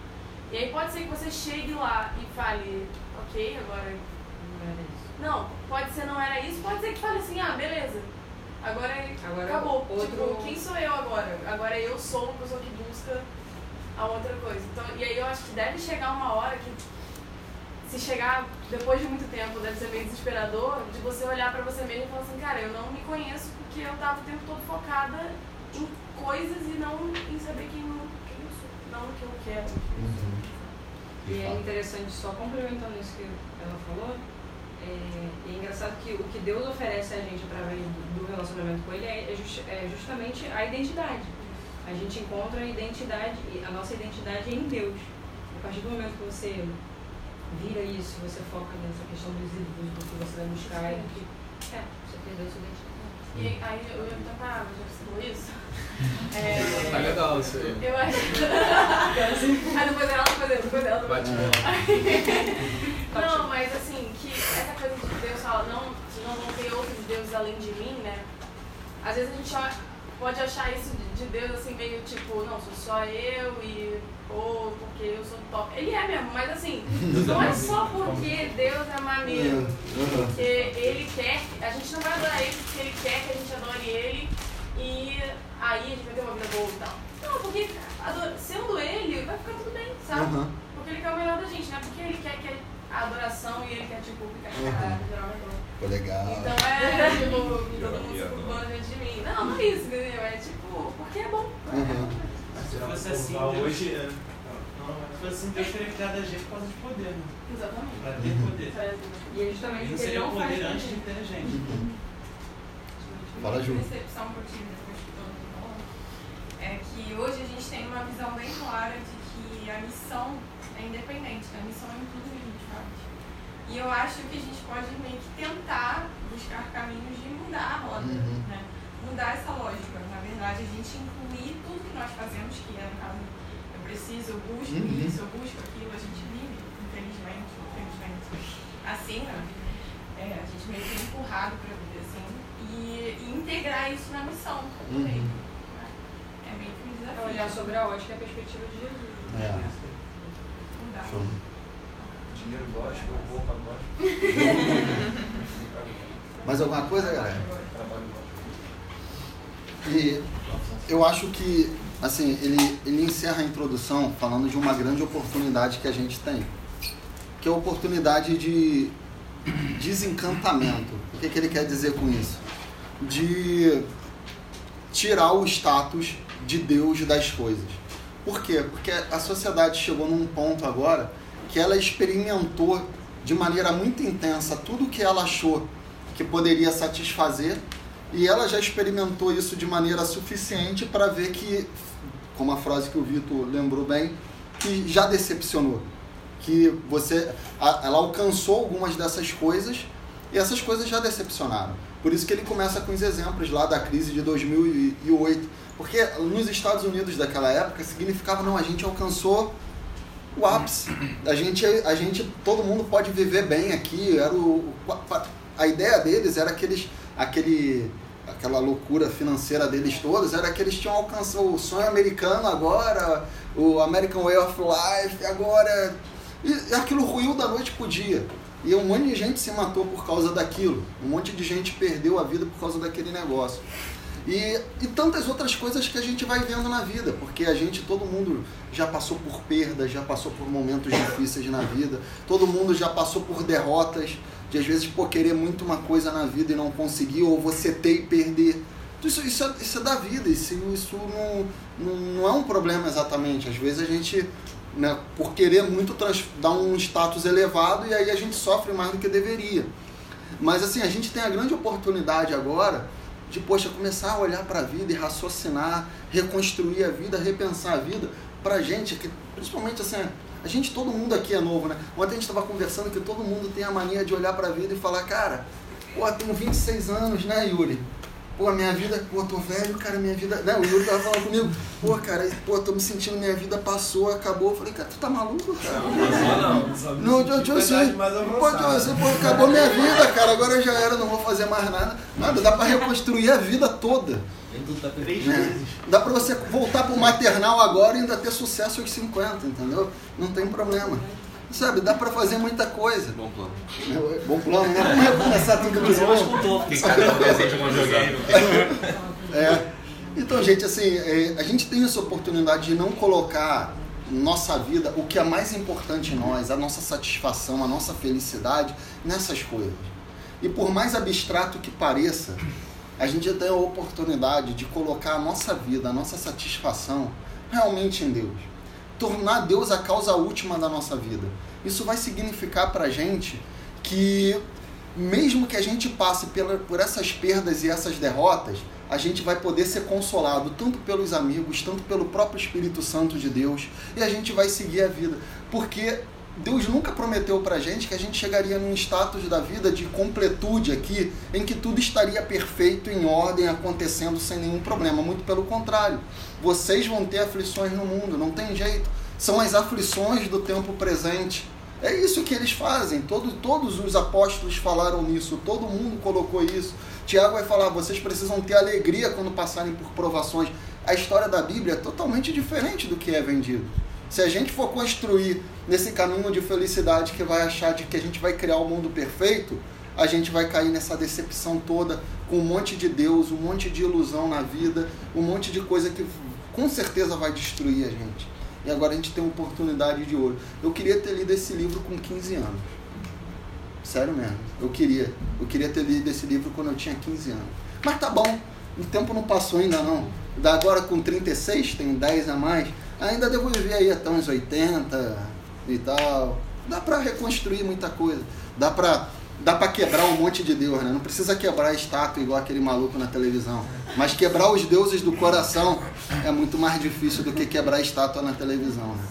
S5: E aí pode ser que você chegue lá e fale, ok, agora. Não, pode ser não era isso, pode ser que fale assim, ah, beleza. Agora,
S9: Agora
S5: acabou.
S9: outro-
S5: Tipo, quem sou eu agora? Agora eu sou uma pessoa que busca a outra coisa. Então, e aí eu acho que deve chegar uma hora que, se chegar depois de muito tempo, deve ser meio desesperador, de você olhar pra você mesmo e falar assim, cara, eu não me conheço porque eu tava o tempo todo focada em coisas e não em saber quem eu, quem eu sou, não o que eu quero.
S9: E é interessante, só complementando isso que ela falou, é, é engraçado que o que Deus oferece a gente através do, do relacionamento com Ele é, é jus- é justamente a identidade. A gente encontra a identidade, a nossa identidade em Deus. A partir do momento que você vira isso, você foca nessa questão dos ídolos, do que você vai buscar, e. É, você perdeu sua identidade.
S5: E aí eu ia me tocar, já falou isso. (laughs) É,
S13: Tá legal isso aí.
S5: Eu acho. aí (laughs) depois ela, depois eu, depois ela.
S13: Bate (laughs)
S5: Não, mas assim, que essa coisa de Deus fala, não, não vão ter outros deuses além de mim, né? Às vezes a gente olha, pode achar isso de, de Deus assim, meio tipo, não, sou só eu e. Ou porque eu sou top. Ele é mesmo, mas assim, (laughs) não é só porque Deus é maneiro. Porque ele quer. A gente não vai adorar ele porque ele quer que a gente adore ele e aí a gente vai ter uma vida boa e tal. Não, porque sendo ele, vai ficar tudo bem, sabe? Porque ele quer o melhor da gente, não é porque ele quer que a adoração e ele quer, tipo, ficar
S1: Uhum.
S5: caralho, geralmente.
S1: Foi legal.
S5: Então é, (laughs) tipo, todo mundo se diante de mim. Não, não é isso, entendeu? É tipo, porque é bom.
S1: Uhum.
S11: Se fosse assim, Deus,
S13: hoje é-
S11: se fosse assim, Deus teria criado a gente por causa de poder, né?
S5: Exatamente.
S11: Pra ter poder.
S9: E é justamente
S11: ele seria o
S9: faz
S11: poder antes de
S9: gente.
S11: ter a gente.
S1: Fala, Ju.
S17: A percepção que eu tive depois que todo mundo é que hoje a gente tem uma visão bem clara de que a missão é independente, que a missão é em tudo que a gente faz. E eu acho que a gente pode meio que tentar buscar caminhos de mudar a roda,
S1: Uhum.
S17: né? Mudar essa lógica. Na verdade, a gente incluir tudo que nós fazemos, que é no caso, eu preciso, eu busco
S1: Uhum.
S17: isso, eu busco aquilo, a gente vive, infelizmente, infelizmente, assim, né? É, a gente meio que é empurrado para viver assim e, e integrar isso na missão também.
S1: Uhum.
S17: né? É meio que um
S9: É
S17: desafio.
S9: olhar sobre a ótica e a perspectiva de Jesus.
S1: É.
S17: Não dá.
S1: Show.
S13: Dinheiro gospel, roupa gospel. (laughs)
S1: Mais alguma coisa, galera? E eu acho que, assim, ele, ele encerra a introdução falando de uma grande oportunidade que a gente tem. Que é a oportunidade de (clears throat) desencantamento. O que, que ele quer dizer com isso? De tirar o status de Deus das coisas. Por quê? Porque a sociedade chegou num ponto agora que ela experimentou de maneira muito intensa tudo o que ela achou que poderia satisfazer e ela já experimentou isso de maneira suficiente para ver que, como a frase que o Vitor lembrou bem, que já decepcionou. Que você, ela alcançou algumas dessas coisas e essas coisas já decepcionaram. Por isso que ele começa com os exemplos lá da crise de 2008. Porque nos Estados Unidos daquela época significava, não, a gente alcançou o ápice. A gente, a gente, todo mundo pode viver bem aqui. Era o, a ideia deles era que eles, aquele, aquela loucura financeira deles todos, era que eles tinham alcançado o sonho americano agora, o American Way of Life agora. E, aquilo ruiu da noite pro dia. E um monte de gente se matou por causa daquilo. Um monte de gente perdeu a vida por causa daquele negócio. E, e tantas outras coisas que a gente vai vendo na vida, porque a gente, todo mundo já passou por perdas, já passou por momentos difíceis na vida, todo mundo já passou por derrotas, de às vezes pô, querer muito uma coisa na vida e não conseguir, ou você ter e perder. Isso, isso, é, isso é da vida, isso, isso não, não, não é um problema exatamente. Às vezes a gente, né, por querer muito trans, dar um status elevado, e aí a gente sofre mais do que deveria. Mas assim, a gente tem a grande oportunidade agora de, poxa, começar a olhar para a vida e raciocinar, reconstruir a vida, repensar a vida pra gente, que principalmente assim, a gente, todo mundo aqui é novo, né? Ontem a gente estava conversando que todo mundo tem a mania de olhar para a vida e falar, cara, pô, tenho 26 anos, né, Yuri? Pô, minha vida, pô, tô velho, cara, minha vida. Né? O Yuri tava falando comigo, pô, cara, pô, tô me sentindo, minha vida passou, acabou. Eu falei, cara, tu tá maluco, cara? Não, eu, eu, eu sei. Pô, eu sei, pô, acabou minha vida, cara, agora eu já era, não vou fazer mais nada. Nada, dá pra reconstruir a vida toda. Né? Dá pra você voltar pro maternal agora e ainda ter sucesso aos 50, entendeu? Não tem problema. Sabe, dá pra fazer muita coisa.
S14: Bom plano.
S1: É, (laughs) Bom plano, né? Vamos recomeçar tudo de
S14: Inclusive,
S1: novo.
S14: eu escutou, porque cada um presente um videogame.
S1: É. Então, gente, assim, é, a gente tem essa oportunidade de não colocar nossa vida, o que é mais importante em nós, a nossa satisfação, a nossa felicidade, nessas coisas. E por mais abstrato que pareça, a gente tem a oportunidade de colocar a nossa vida, a nossa satisfação realmente em Deus. Tornar Deus a causa última da nossa vida. Isso vai significar pra gente que mesmo que a gente passe pela, por essas perdas e essas derrotas, a gente vai poder ser consolado tanto pelos amigos, tanto pelo próprio Espírito Santo de Deus, e a gente vai seguir a vida. Porque Deus nunca prometeu pra gente que a gente chegaria num status da vida de completude aqui, em que tudo estaria perfeito, em ordem, acontecendo sem nenhum problema. Muito pelo contrário. Vocês vão ter aflições no mundo, não tem jeito. São as aflições do tempo presente É isso que eles fazem. Todo, todos os apóstolos falaram nisso, todo mundo colocou isso. Tiago vai falar: vocês precisam ter alegria quando passarem por provações. A história da Bíblia é totalmente diferente do que é vendido. Se a gente for construir nesse caminho de felicidade que vai achar de que a gente vai criar o um mundo perfeito, a gente vai cair nessa decepção toda com um monte de Deus, um monte de ilusão na vida, um monte de coisa que com certeza vai destruir a gente. E agora a gente tem uma oportunidade de ouro. Eu queria ter lido esse livro com 15 anos. Sério mesmo. Eu queria. Eu queria ter lido esse livro quando eu tinha 15 anos. Mas tá bom. O tempo não passou ainda não. Da agora com 36, tenho 10 a mais. Ainda devo viver aí até uns 80 e tal. Dá para reconstruir muita coisa. Dá para dá para quebrar um monte de Deus, né? Não precisa quebrar a estátua igual aquele maluco na televisão. Mas quebrar os deuses do coração é muito mais difícil do que quebrar a estátua na televisão, né?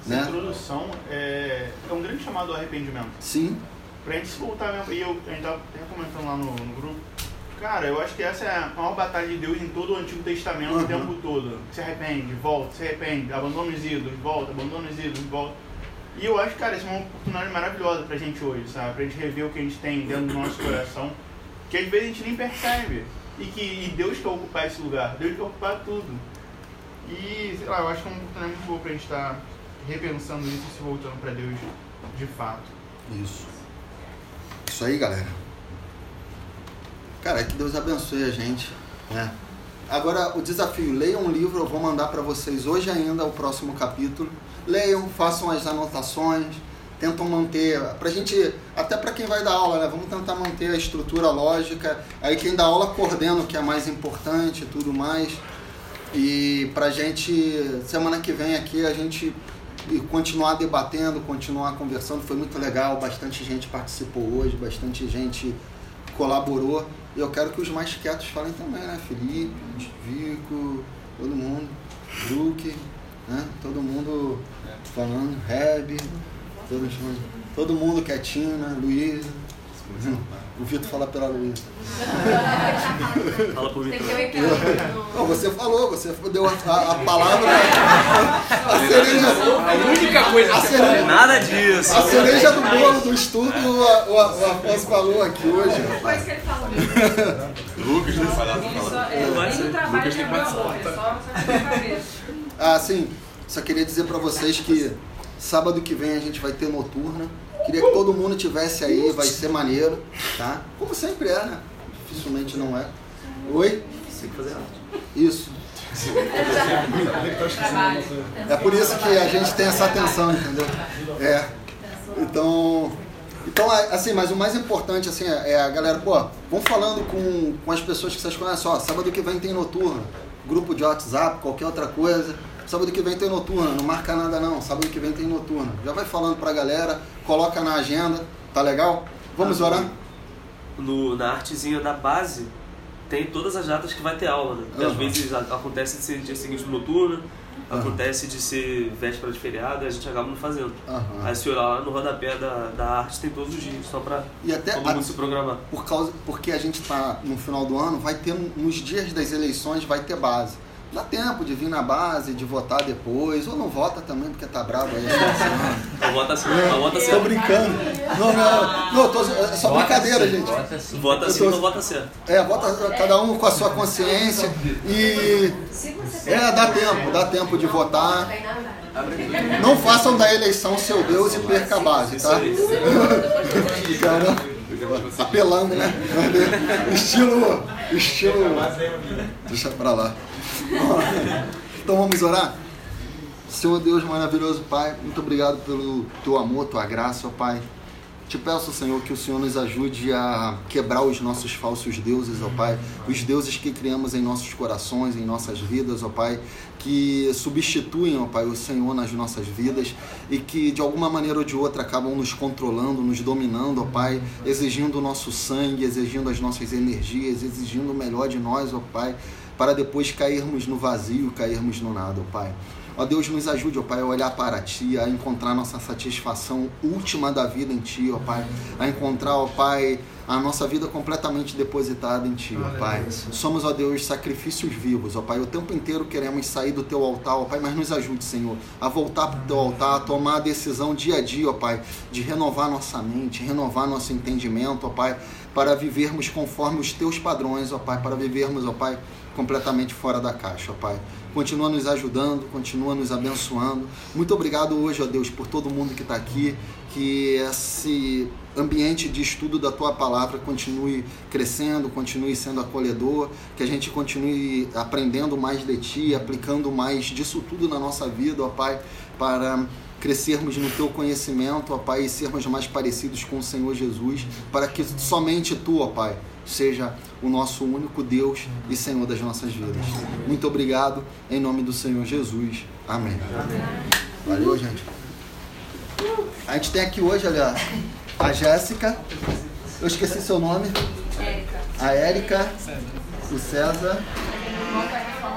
S12: Essa né? introdução é, é um grande chamado ao arrependimento.
S1: Sim.
S12: Pra gente se voltar mesmo, e eu, a gente tava comentando lá no, no grupo, Cara, eu acho que essa é a maior batalha de Deus em todo o Antigo Testamento uhum. o tempo todo. Se arrepende, volta, se arrepende, abandona os ídolos, volta, abandona os ídolos, volta. E eu acho, cara, isso é uma oportunidade maravilhosa pra gente hoje, sabe? Pra gente rever o que a gente tem dentro do nosso coração, que às vezes a gente nem percebe. E que e Deus quer ocupar esse lugar, Deus quer ocupar tudo. E, sei lá, eu acho que é uma oportunidade muito boa pra gente estar tá repensando isso e se voltando pra Deus de fato.
S1: Isso. Isso aí, galera. Cara, que Deus abençoe a gente. Né? Agora, o desafio: leiam um livro, eu vou mandar para vocês hoje ainda o próximo capítulo. Leiam, façam as anotações, tentam manter, pra gente, até para quem vai dar aula, né? Vamos tentar manter a estrutura lógica. Aí quem dá aula coordena o que é mais importante e tudo mais. E pra gente, semana que vem aqui, a gente continuar debatendo, continuar conversando. Foi muito legal, bastante gente participou hoje, bastante gente colaborou. E eu quero que os mais quietos falem também, né? Felipe, Vico, todo mundo, Brook, né? Todo mundo falando, Reb, todo, todo mundo quietinho, né? Luiz. O Vitor fala pela Luísa.
S14: Fala pro Vitor.
S1: Não, você falou, você deu a, a, a palavra. A cereja.
S2: A única coisa
S1: a cereja,
S14: Nada disso.
S1: A cereja do bolo do estudo, o, o, Afonso falou aqui hoje.
S17: Depois que ele falou.
S6: Lucas tem falado.
S9: Ele não trabalha com a boca, é só a cabeça.
S1: Ah, sim. Só queria dizer pra vocês que sábado que vem a gente vai ter noturna. Queria que todo mundo tivesse aí, vai ser maneiro, tá? Como sempre é, né? Dificilmente não é. Oi?
S14: Tem que fazer arte.
S1: Isso. É por isso que a gente tem essa atenção, entendeu? É. Então, então assim, mas o mais importante assim é a galera, pô, vão falando com, com as pessoas que vocês conhecem, ó, sábado que vem tem noturno, grupo de WhatsApp, qualquer outra coisa. Sábado que vem tem noturna, não marca nada não. Sábado que vem tem noturna. Já vai falando pra galera, coloca na agenda, tá legal? Vamos orar?
S14: No, na artezinha da base tem todas as datas que vai ter aula, né?
S1: Uhum.
S14: às vezes a- acontece de ser dia seguinte noturna, acontece de ser véspera de feriado e a gente acaba não fazendo.
S1: Aham.
S14: Aí se olhar lá no rodapé da, da arte tem todos os dias, só pra
S1: E até
S14: todo
S1: a-
S14: mundo se programar.
S1: por causa porque a gente tá no final do ano, vai ter nos dias das eleições vai ter base. Dá tempo de vir na base, de votar depois, ou não vota também porque tá bravo aí. (laughs)
S14: Não vota assim, não vota
S1: Tô
S14: certo.
S1: brincando. Não, não, não, tô, é só
S14: Vota
S1: brincadeira,
S14: sim,
S1: gente.
S14: vota sim. Vota sim,
S1: tô-
S14: não vota certo.
S1: É, vota cada um com a sua consciência e é, dá tempo, dá tempo de votar. Não façam da eleição seu Deus e perca a base, tá? (laughs) Cara, apelando, né? (laughs) Estilo, estilo. Deixa pra lá. Então vamos orar? Senhor Deus maravilhoso, Pai, muito obrigado pelo teu amor, tua graça, ó Pai. Te peço, Senhor, que o Senhor nos ajude a quebrar os nossos falsos deuses, ó Pai. Os deuses que criamos em nossos corações, em nossas vidas, ó Pai. Que substituem, ó Pai, o Senhor nas nossas vidas e que de alguma maneira ou de outra acabam nos controlando, nos dominando, ó Pai. Exigindo o nosso sangue, exigindo as nossas energias, exigindo o melhor de nós, ó Pai. Para depois cairmos no vazio, cairmos no nada, ó Pai. Ó Deus, nos ajude, ó Pai, a olhar para Ti, a encontrar nossa satisfação última da vida em Ti, ó Pai. A encontrar, ó Pai, a nossa vida completamente depositada em Ti, ó Pai. Somos, ó Deus, sacrifícios vivos, ó Pai. O tempo inteiro queremos sair do Teu altar, ó Pai, mas nos ajude, Senhor, a voltar para o Teu altar, a tomar a decisão dia a dia, ó Pai, de renovar nossa mente, renovar nosso entendimento, ó Pai, para vivermos conforme os Teus padrões, ó Pai, para vivermos, ó Pai, completamente fora da caixa, ó Pai. Continua nos ajudando, continua nos abençoando. Muito obrigado hoje, ó Deus, por todo mundo que está aqui, que esse ambiente de estudo da tua palavra continue crescendo, continue sendo acolhedor, que a gente continue aprendendo mais de ti, aplicando mais disso tudo na nossa vida, ó Pai, para crescermos no teu conhecimento, ó Pai, e sermos mais parecidos com o Senhor Jesus, para que somente tu, ó Pai, seja o nosso único Deus e Senhor das nossas vidas. Muito obrigado, em nome do Senhor Jesus. Amém. Valeu, gente. A gente tem aqui hoje, olha, a Jéssica, eu esqueci seu nome.
S17: Érica.
S1: A Érica, o César